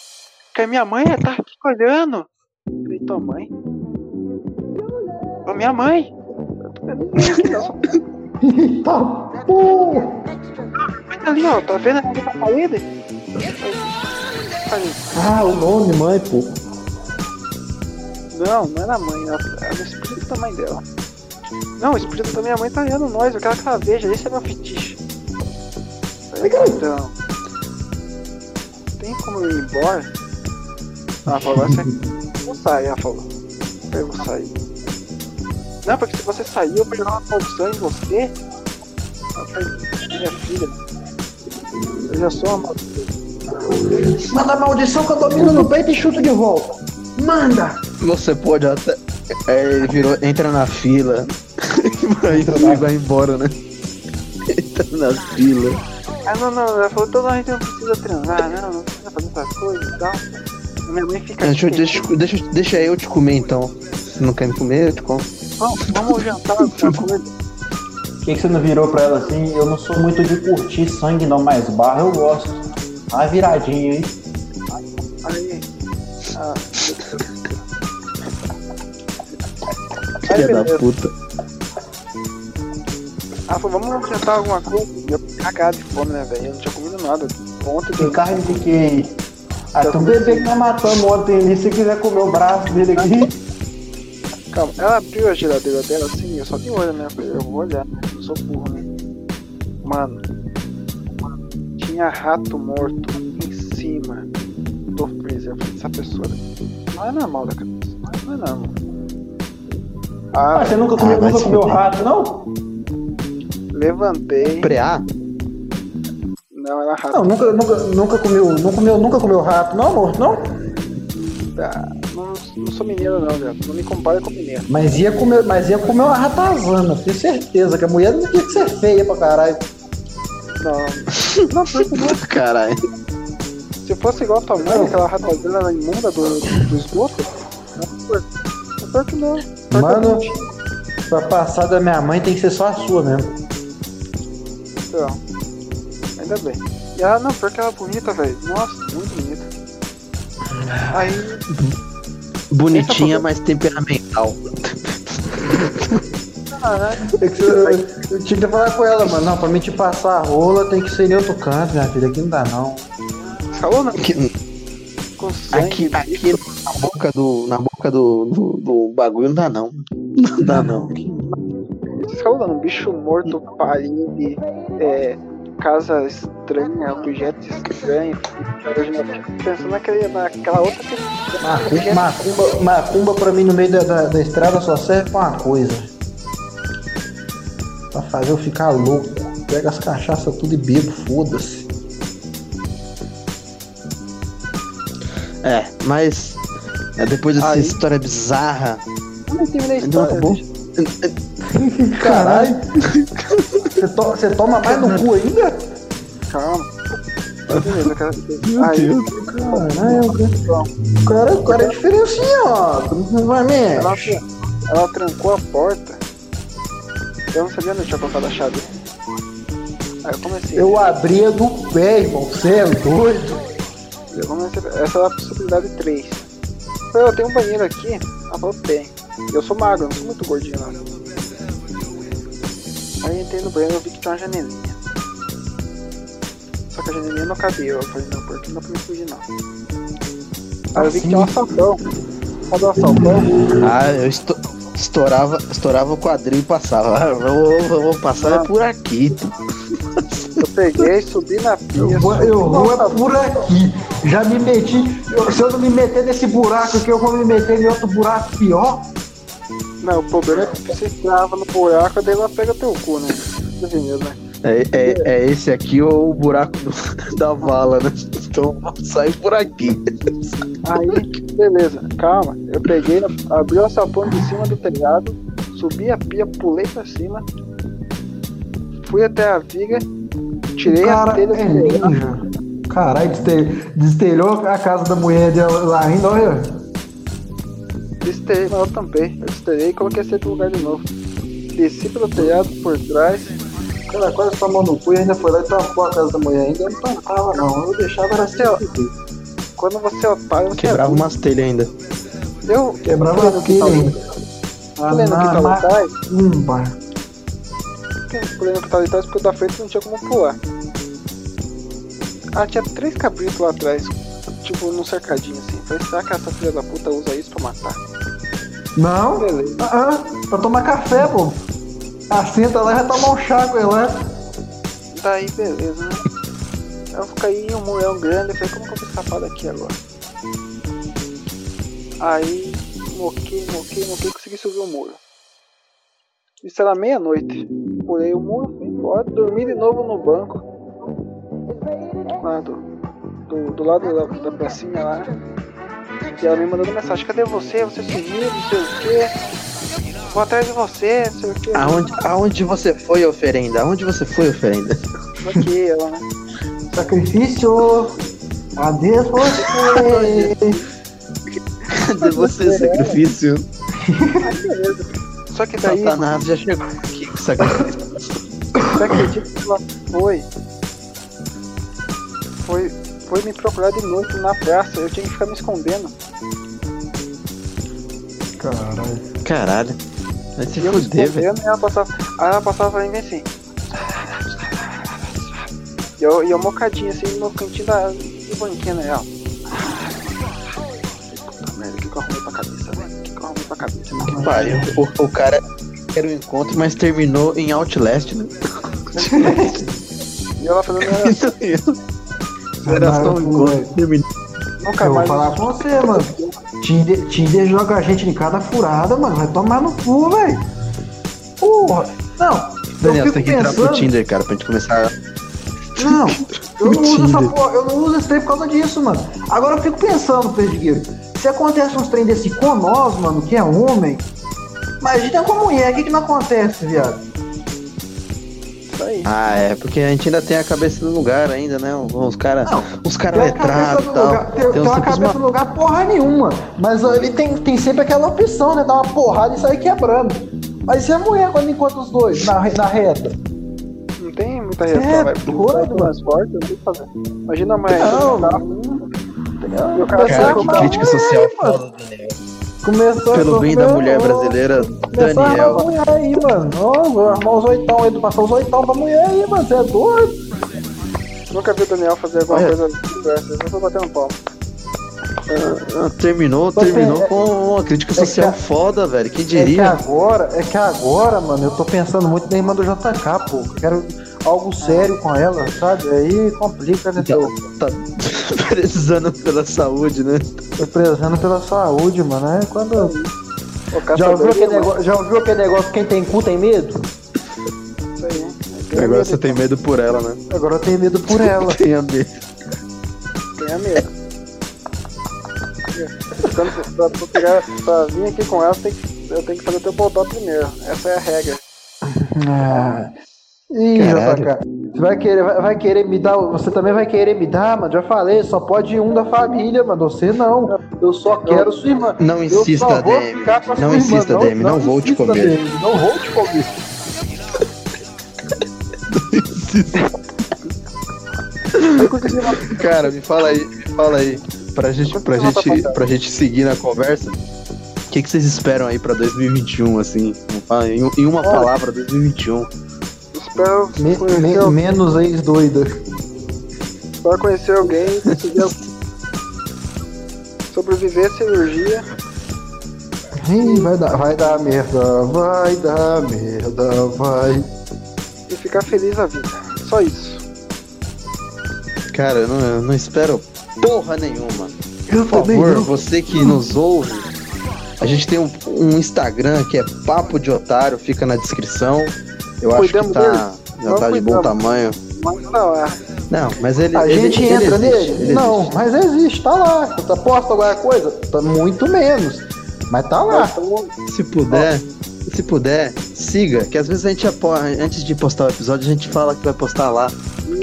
Que a minha mãe tá aqui olhando. Falei, tua mãe? Ô, minha mãe! Aqui, Eita porra! tá ali, ó. Tá vendo ali na parede? Ah, o nome, mãe, pô. Não, não era a mãe, era era o espírito da mãe dela. Não, o espírito da minha mãe tá olhando nós, eu quero que ela veja, esse é meu fetiche. Então. Tem como eu ir embora? Ela falou, você não sai, ela falou. Eu vou sair. Não, porque se você sair, eu vou jogar uma maldição em você. Minha filha. Eu já sou uma maldição. Manda a maldição que eu domino no peito e chuto de volta. Manda! Você pode até. É, ele virou, entra na fila. vai, e vai embora, né? Entra na fila. Ah, não, não, ela falou, então a gente não precisa transar, não, não precisa fazer essas coisas e tal. Minha mãe fica. Deixa, eu- assim, deixa, deixa, deixa eu te comer então. Se não quer me comer, eu te como. Vamos, vamos jantar alguma coisa. Por que, que você não virou pra ela assim? Eu não sou muito de curtir sangue, não, mas barra eu gosto. Ah, viradinha, hein? Aí. Ah, Filha da puta. ela falou, vamos jantar alguma coisa. Eu cagado de fome, né, velho? Eu não tinha comido nada. Ontem Que carne de que. Ah, tem um bebê que nós matamos ontem ali. Se quiser comer o braço dele aqui. Calma, ela abriu a geladeira dela assim, eu só dei olho, né? Eu vou olhar, né? Eu sou burro, né? Mano, tinha rato morto em cima do freezer. Eu falei, essa pessoa não é normal da cabeça. Não é, não é normal. Ah, Ah, você nunca comeu, Ah, nunca comeu rato, não? levantei. Preá? Não, era rato. Não, nunca, nunca, nunca comeu, não comeu, nunca comeu rato, não, morto, não? Ah, não, não sou mineiro, não, velho. Não me compara com mineiro. Mas ia comer, mas ia comer uma ratazana, tenho certeza que a mulher não tinha que ser feia pra caralho. Não, não, pior que não. Caralho. Se fosse igual a tua mãe, aquela ratazana imunda do, do esgoto, não, pior- que não. Pior Mano. não. Pra passar da minha mãe tem que ser só a sua mesmo. Então, ainda bem. E ela, não, pior que ela é bonita, velho. Nossa, muito bonita. Aí, Bonitinha, mas temperamental. caralho, Tem que eu, eu tinha que falar com ela, mano. Não, pra mim te passar a rola tem que ser em outro canto, minha filha. Aqui não dá não. falou não, Aqui, com sangue. aqui, aqui na boca do. Na boca do, do, do bagulho não dá não. Não dá não. Vocês falam não, bicho morto, parede, é, casa estranha, objetos estranhos. Eu já fico pensando naquele, naquela outra que. Macumba, macumba, macumba pra mim no meio da, da, da estrada só serve pra uma coisa. Pra fazer eu ficar louco. Pega as cachaças tudo e bebo, foda-se. É, mas. é, depois dessa Aí. história bizarra. Eu não terminei a não história. acabou? Caralho. Você, to- você toma mais no cu ainda? Calma. Tá beleza, eu quero. Aí, Caralho, cara, o cara é diferencinha, ó. Não vai ela, mesmo. ela trancou a porta. Eu não sabia onde tinha colocado a chave. Aí eu comecei. Eu abria do pé, irmão. Você é doido? Eu comecei, essa era a possibilidade 3. Eu falei, eu tenho um banheiro aqui. Ela falou, tem. Eu sou magro, não sou muito gordinho não. Aí entrei no banheiro e vi que tinha uma janelinha. Só que a janelinha não cabia. Eu falei, não, por aqui não dá pra me fugir não. Aí eu vi que tinha um assaltão. Sabe o assaltão? Ah, eu esto- estourava, estourava o quadril e passava. Vou, vou, vou passar é por aqui. Eu peguei, subi na pia. Eu vou, eu vou é por aqui. Já me meti. eu- se eu não me meter nesse buraco aqui, eu vou me meter em outro buraco pior. Não, o problema é que você trava no buraco, daí ela pega teu cu, né? Entendeu, né? É, é, é esse aqui ou o buraco do- da vala, né? Então sai por aqui. Aí, beleza, calma. Eu peguei, abri o sapão de cima do telhado, subi a pia, pulei pra cima, fui até a viga, tirei a Cara, telha é do. Caralho, destel- destelhou a casa da mulher dela lá ainda, olha. Destelhei, mas eu tampei. Eu destelhei e coloquei esse no lugar de novo. Desci pelo telhado por trás, Cara, quase tomou no cu e ainda foi lá e tampou a casa da mulher. Ainda não tampava, não. Eu deixava era assim, ó. quando você é otário, você Quebrava é umas telhas ainda. Eu Quebrava eu- aquele ainda. pulando aqui tava atrás, Macumba. que pulando que tava atrás, porque o da frente não tinha como pular. Ah, tinha três cabritos lá atrás, tipo num cercadinho assim. Falei, será que essa filha da puta usa isso pra matar? Não? Beleza. Ah, ah, pra tomar café, pô. Assenta lá e vai tomar um chá com ele lá. Daí, beleza, né? Eu caí em um murão grande, eu falei, como que eu vou escapar daqui agora? Aí, moquei, moquei, moquei, consegui subir o muro. Isso era meia-noite. Pulei o muro, fui embora, dormi de novo no banco. Lá do, do, do lado da, da pracinha lá. E ela me mandando mensagem, cadê você? Você sumiu, não sei o quê. Vou atrás de você, não sei o quê. Aonde, aonde você foi, oferenda? Aonde você foi, oferenda? Bloqueei ela, né? Sacrifício. Adeus você. Cadê você, sacrifício? Aí beleza. Só que daí, Satanás já chegou aqui com sacrifício. você acredita que ela foi? Foi, foi me procurar de noite na praça, eu tinha que ficar me escondendo. Caralho. Caralho. Vai se E fuder, velho. ela passava. Aí ela passava pra mim assim. E eu, e eu mocadinho assim no cantinho da, do banquinho, né? Puta merda, o que que eu arrumei pra cabeça, velho? O que que eu arrumei pra cabeça? Que pariu. O, o cara era um encontro, mas terminou em Outlast, né? E ela fazendo era Era encontro. Terminou. nunca Eu vou falar com você, mano. Tinder, Tinder joga a gente em cada furada, mano. Vai tomar no cu, velho. Porra. Não. Daniel, você tem que entrar pro pensando- Tinder, cara, pra gente começar. Não, eu não uso essa porra, eu não uso esse trem por causa disso, mano. Agora eu fico pensando, Perdigueiro, se acontece uns trem desse com nós, mano, que é homem, imagina com mulher, o que que não acontece, viado? Isso aí. Ah, é, porque a gente ainda tem a cabeça no lugar ainda, né? Os caras Não, os cara Tem a cabeça letrados no e tal. lugar, tem, Tem tem uma cabeça no lugar porra nenhuma, mas ele tem, tem sempre aquela opção, né, dar uma porrada e sair quebrando. Mas e a mulher quando encontra os dois na, na reta? Não tem muita É, reação, vai doido, mais forte, não tem que fazer. Imagina a. Não, Tá, não. E o cara que crítica social foda, Daniel. Começou Pelo bem da mulher brasileira, a arrumar Daniel. mulher aí, mano. Vou arrumar os oitão aí, passar os oitão pra mulher aí, mano. Você é doido? Nunca vi o Daniel fazer alguma Olha. coisa diversa, eu tô batendo palma. Ah, Terminou, Você- terminou é- com uma crítica é social a- foda, velho. Quem É que diria? agora, é que agora, mano, eu tô pensando muito na irmã do JK, pô. Eu quero algo sério com ela, sabe? Aí complica, né? Então, Tô, tá precisando pela saúde, né? tô prezando pela saúde, mano. É quando. Cara Já ouviu, aquele negócio, já ouviu aquele negócio quem tem cu tem medo? Isso aí, né? Agora você tem medo por ela, né? Agora eu tenho medo por ela. Tenha medo. Tenha medo. Quando, pra, pra, pegar, pra vir aqui com ela, tem que, eu tenho que fazer o teu bodó primeiro. Essa é a regra. Ah. Ih. JK, você vai querer, vai, vai querer me dar. Você também vai querer me dar, mano. Já falei, só pode um da família, mano. Você não. Eu só quero sua irmã. Não Eu insista, DM. ficar com a Não irmã, insista, DM. Não vou te comer. DM, Não vou te comer. Cara, me fala aí, me fala aí. Pra gente, pra gente, pra gente seguir na conversa, o que, que vocês esperam aí pra 2021, assim? Ah, Em, em uma palavra, 2021. Espero Me- me- menos ex-doida. espero conhecer alguém e conseguir sobreviver à cirurgia Ih, vai dar, vai dar merda, vai dar merda, vai. e ficar feliz na vida. Só isso. Cara, eu não, eu não espero porra nenhuma. Por favor, você que nos ouve, a gente tem um, um Instagram que é Papo de Otário, fica na descrição. Eu acho Cuidamos que tá, já tá de bom tamanho. Mas tá lá. Não, mas ele. A ele- gente ele entra existe, nele? ele Não, existe. mas existe, tá lá. Tá posta alguma coisa? Tá muito menos. Mas tá lá. Se puder, se puder, siga, que às vezes a gente antes de postar o episódio, a gente fala que vai postar lá.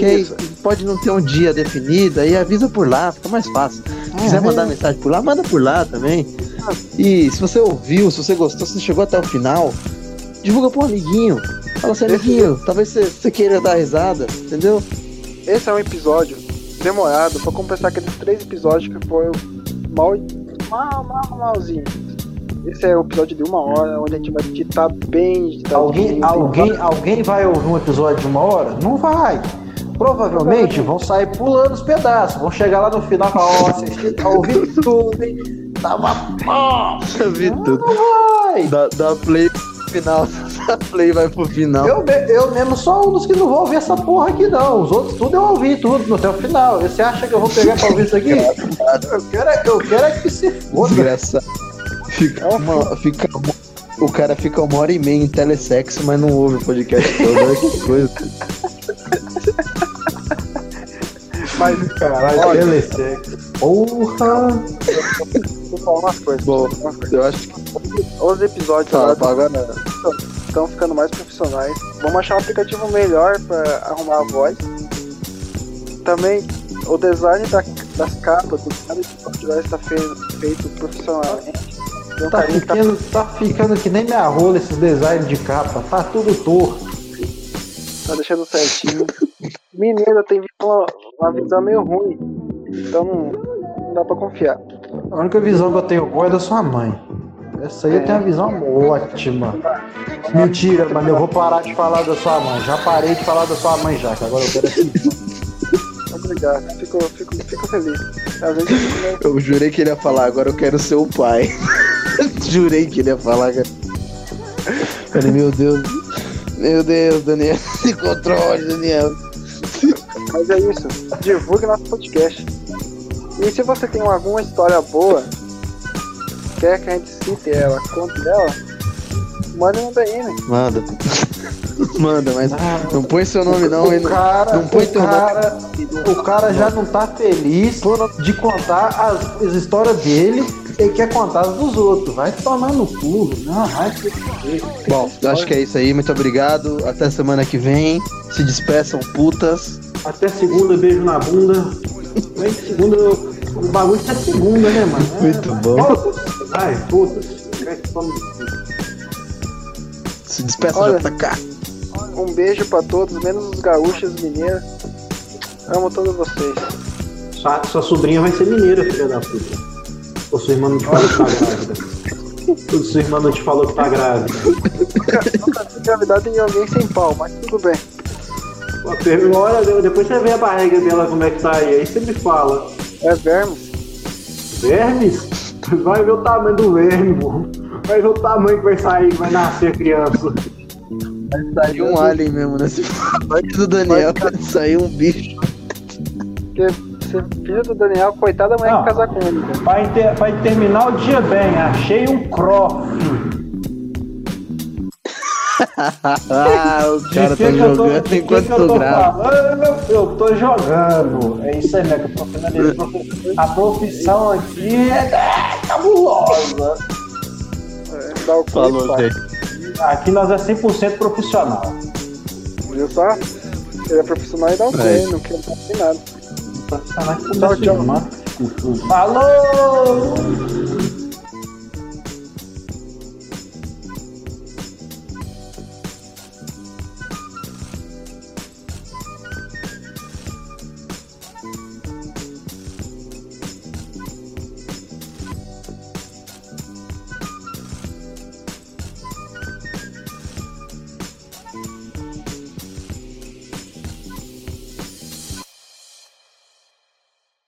Porque aí pode não ter um dia definido, aí avisa por lá, fica mais fácil. Se quiser mandar mensagem por lá, manda por lá também. E se você ouviu, se você gostou, se você chegou até o final, divulga pro amiguinho. Fala assim, amiguinho, talvez você, você queira dar risada, entendeu? Esse é um episódio demorado pra compensar aqueles três episódios que foi mal, mal, mal, malzinho. esse é o episódio de uma hora, onde a gente vai digitar bem. Alguém, alguém, alguém vai ouvir um episódio de uma hora? Não vai. Provavelmente vão sair pulando os pedaços. Vão chegar lá no final e falar, ó, vocês tá ouvindo tudo, hein? Tava bom. Eu vi tudo. Não vai. Dá, dá play final. Dá play vai pro final. Eu, eu mesmo sou um dos que não vou ouvir essa porra aqui, não. Os outros tudo eu ouvi, tudo até o final. Você acha que eu vou pegar pra ouvir isso aqui? Eu quero, é- eu quero é que se foda. Desgraçado. Fica uma, fica uma- o cara fica uma hora e meia em telesexo, mas não ouve o podcast todo. Olha que coisa. Mas, Caralho, Olha. telesexo. Porra! vou falar uma coisa. Bom, uma coisa. eu acho que Os episódios tá, agora pra agora. estão ficando mais profissionais. Vamos achar um aplicativo melhor para arrumar a voz. Também o design da- das capas do cada episódio está feito, feito profissionalmente. Tá tá, ficando, tá ficando que nem minha rola esses designs de capa. Tá tudo torto. Tá deixando certinho. Mineiro tem uma, uma visão meio ruim. Então não, não dá pra confiar. A única visão que eu tenho boa é da sua mãe. Essa aí eu tenho uma visão ótima. Mentira, mano, eu vou parar de falar da sua mãe. Já parei de falar da sua mãe já, que agora eu quero esse Obrigado, fico, fico, fico feliz. Às vezes eu fico meio Eu jurei que ele ia falar, agora eu quero ser o pai. jurei que ele ia falar, cara. Falei, meu Deus. Meu Deus, Daniel. Se controle, Daniel. Mas é isso. Divulgue nosso podcast. E se você tem alguma história boa, quer que a gente cite ela, conte ela, manda um DM. Manda. Manda, mas não põe seu nome não, o cara, não põe o teu cara, o cara já não tá feliz de contar as, as histórias dele e quer contar dos outros. Vai tomar no cu. Não, vai se. Bom, eu acho que é isso aí. Muito obrigado. Até semana que vem. Se despeçam, putas. Até segunda, beijo na bunda. Vem de segunda, o bagulho tá segunda, né, mano? É, Muito bom. Ai, puta. Toma Se despeçam, Olha. JK. Um beijo pra todos, menos os gaúchos mineiros. Amo todos vocês. Sua, sua sobrinha vai ser mineira, filha da puta. Ou sua irmã não te falou que tá grávida. Ou sua irmã não te falou que tá grávida. Nunca vi gravidade em alguém sem pau, mas tudo bem. Olha, depois você vê a barriga dela como é que tá aí. Aí você me fala. É vermes. Vermes? Vai ver o tamanho do verme, pô. Vai ver o tamanho que vai sair, que vai nascer a criança. Saiu um alien mesmo nesse parte do Daniel. Saiu um bicho. Porque ser filho do Daniel, coitada da mulher Não. que casar com ele. Vai, ter, vai terminar o dia bem. Achei um croft. Ah, o De cara que tá que eu tô- jogando que enquanto que eu tô tô gravo. falando? Eu tô jogando. É isso aí, né? que eu tô finalizando. A profissão aqui é é cabulosa. É, dá o cu Falou, gente. Aqui nós é 100% profissional. Viu só? Ele é profissional e dá o É. hein? não quer fazer tchau. começa a Falou!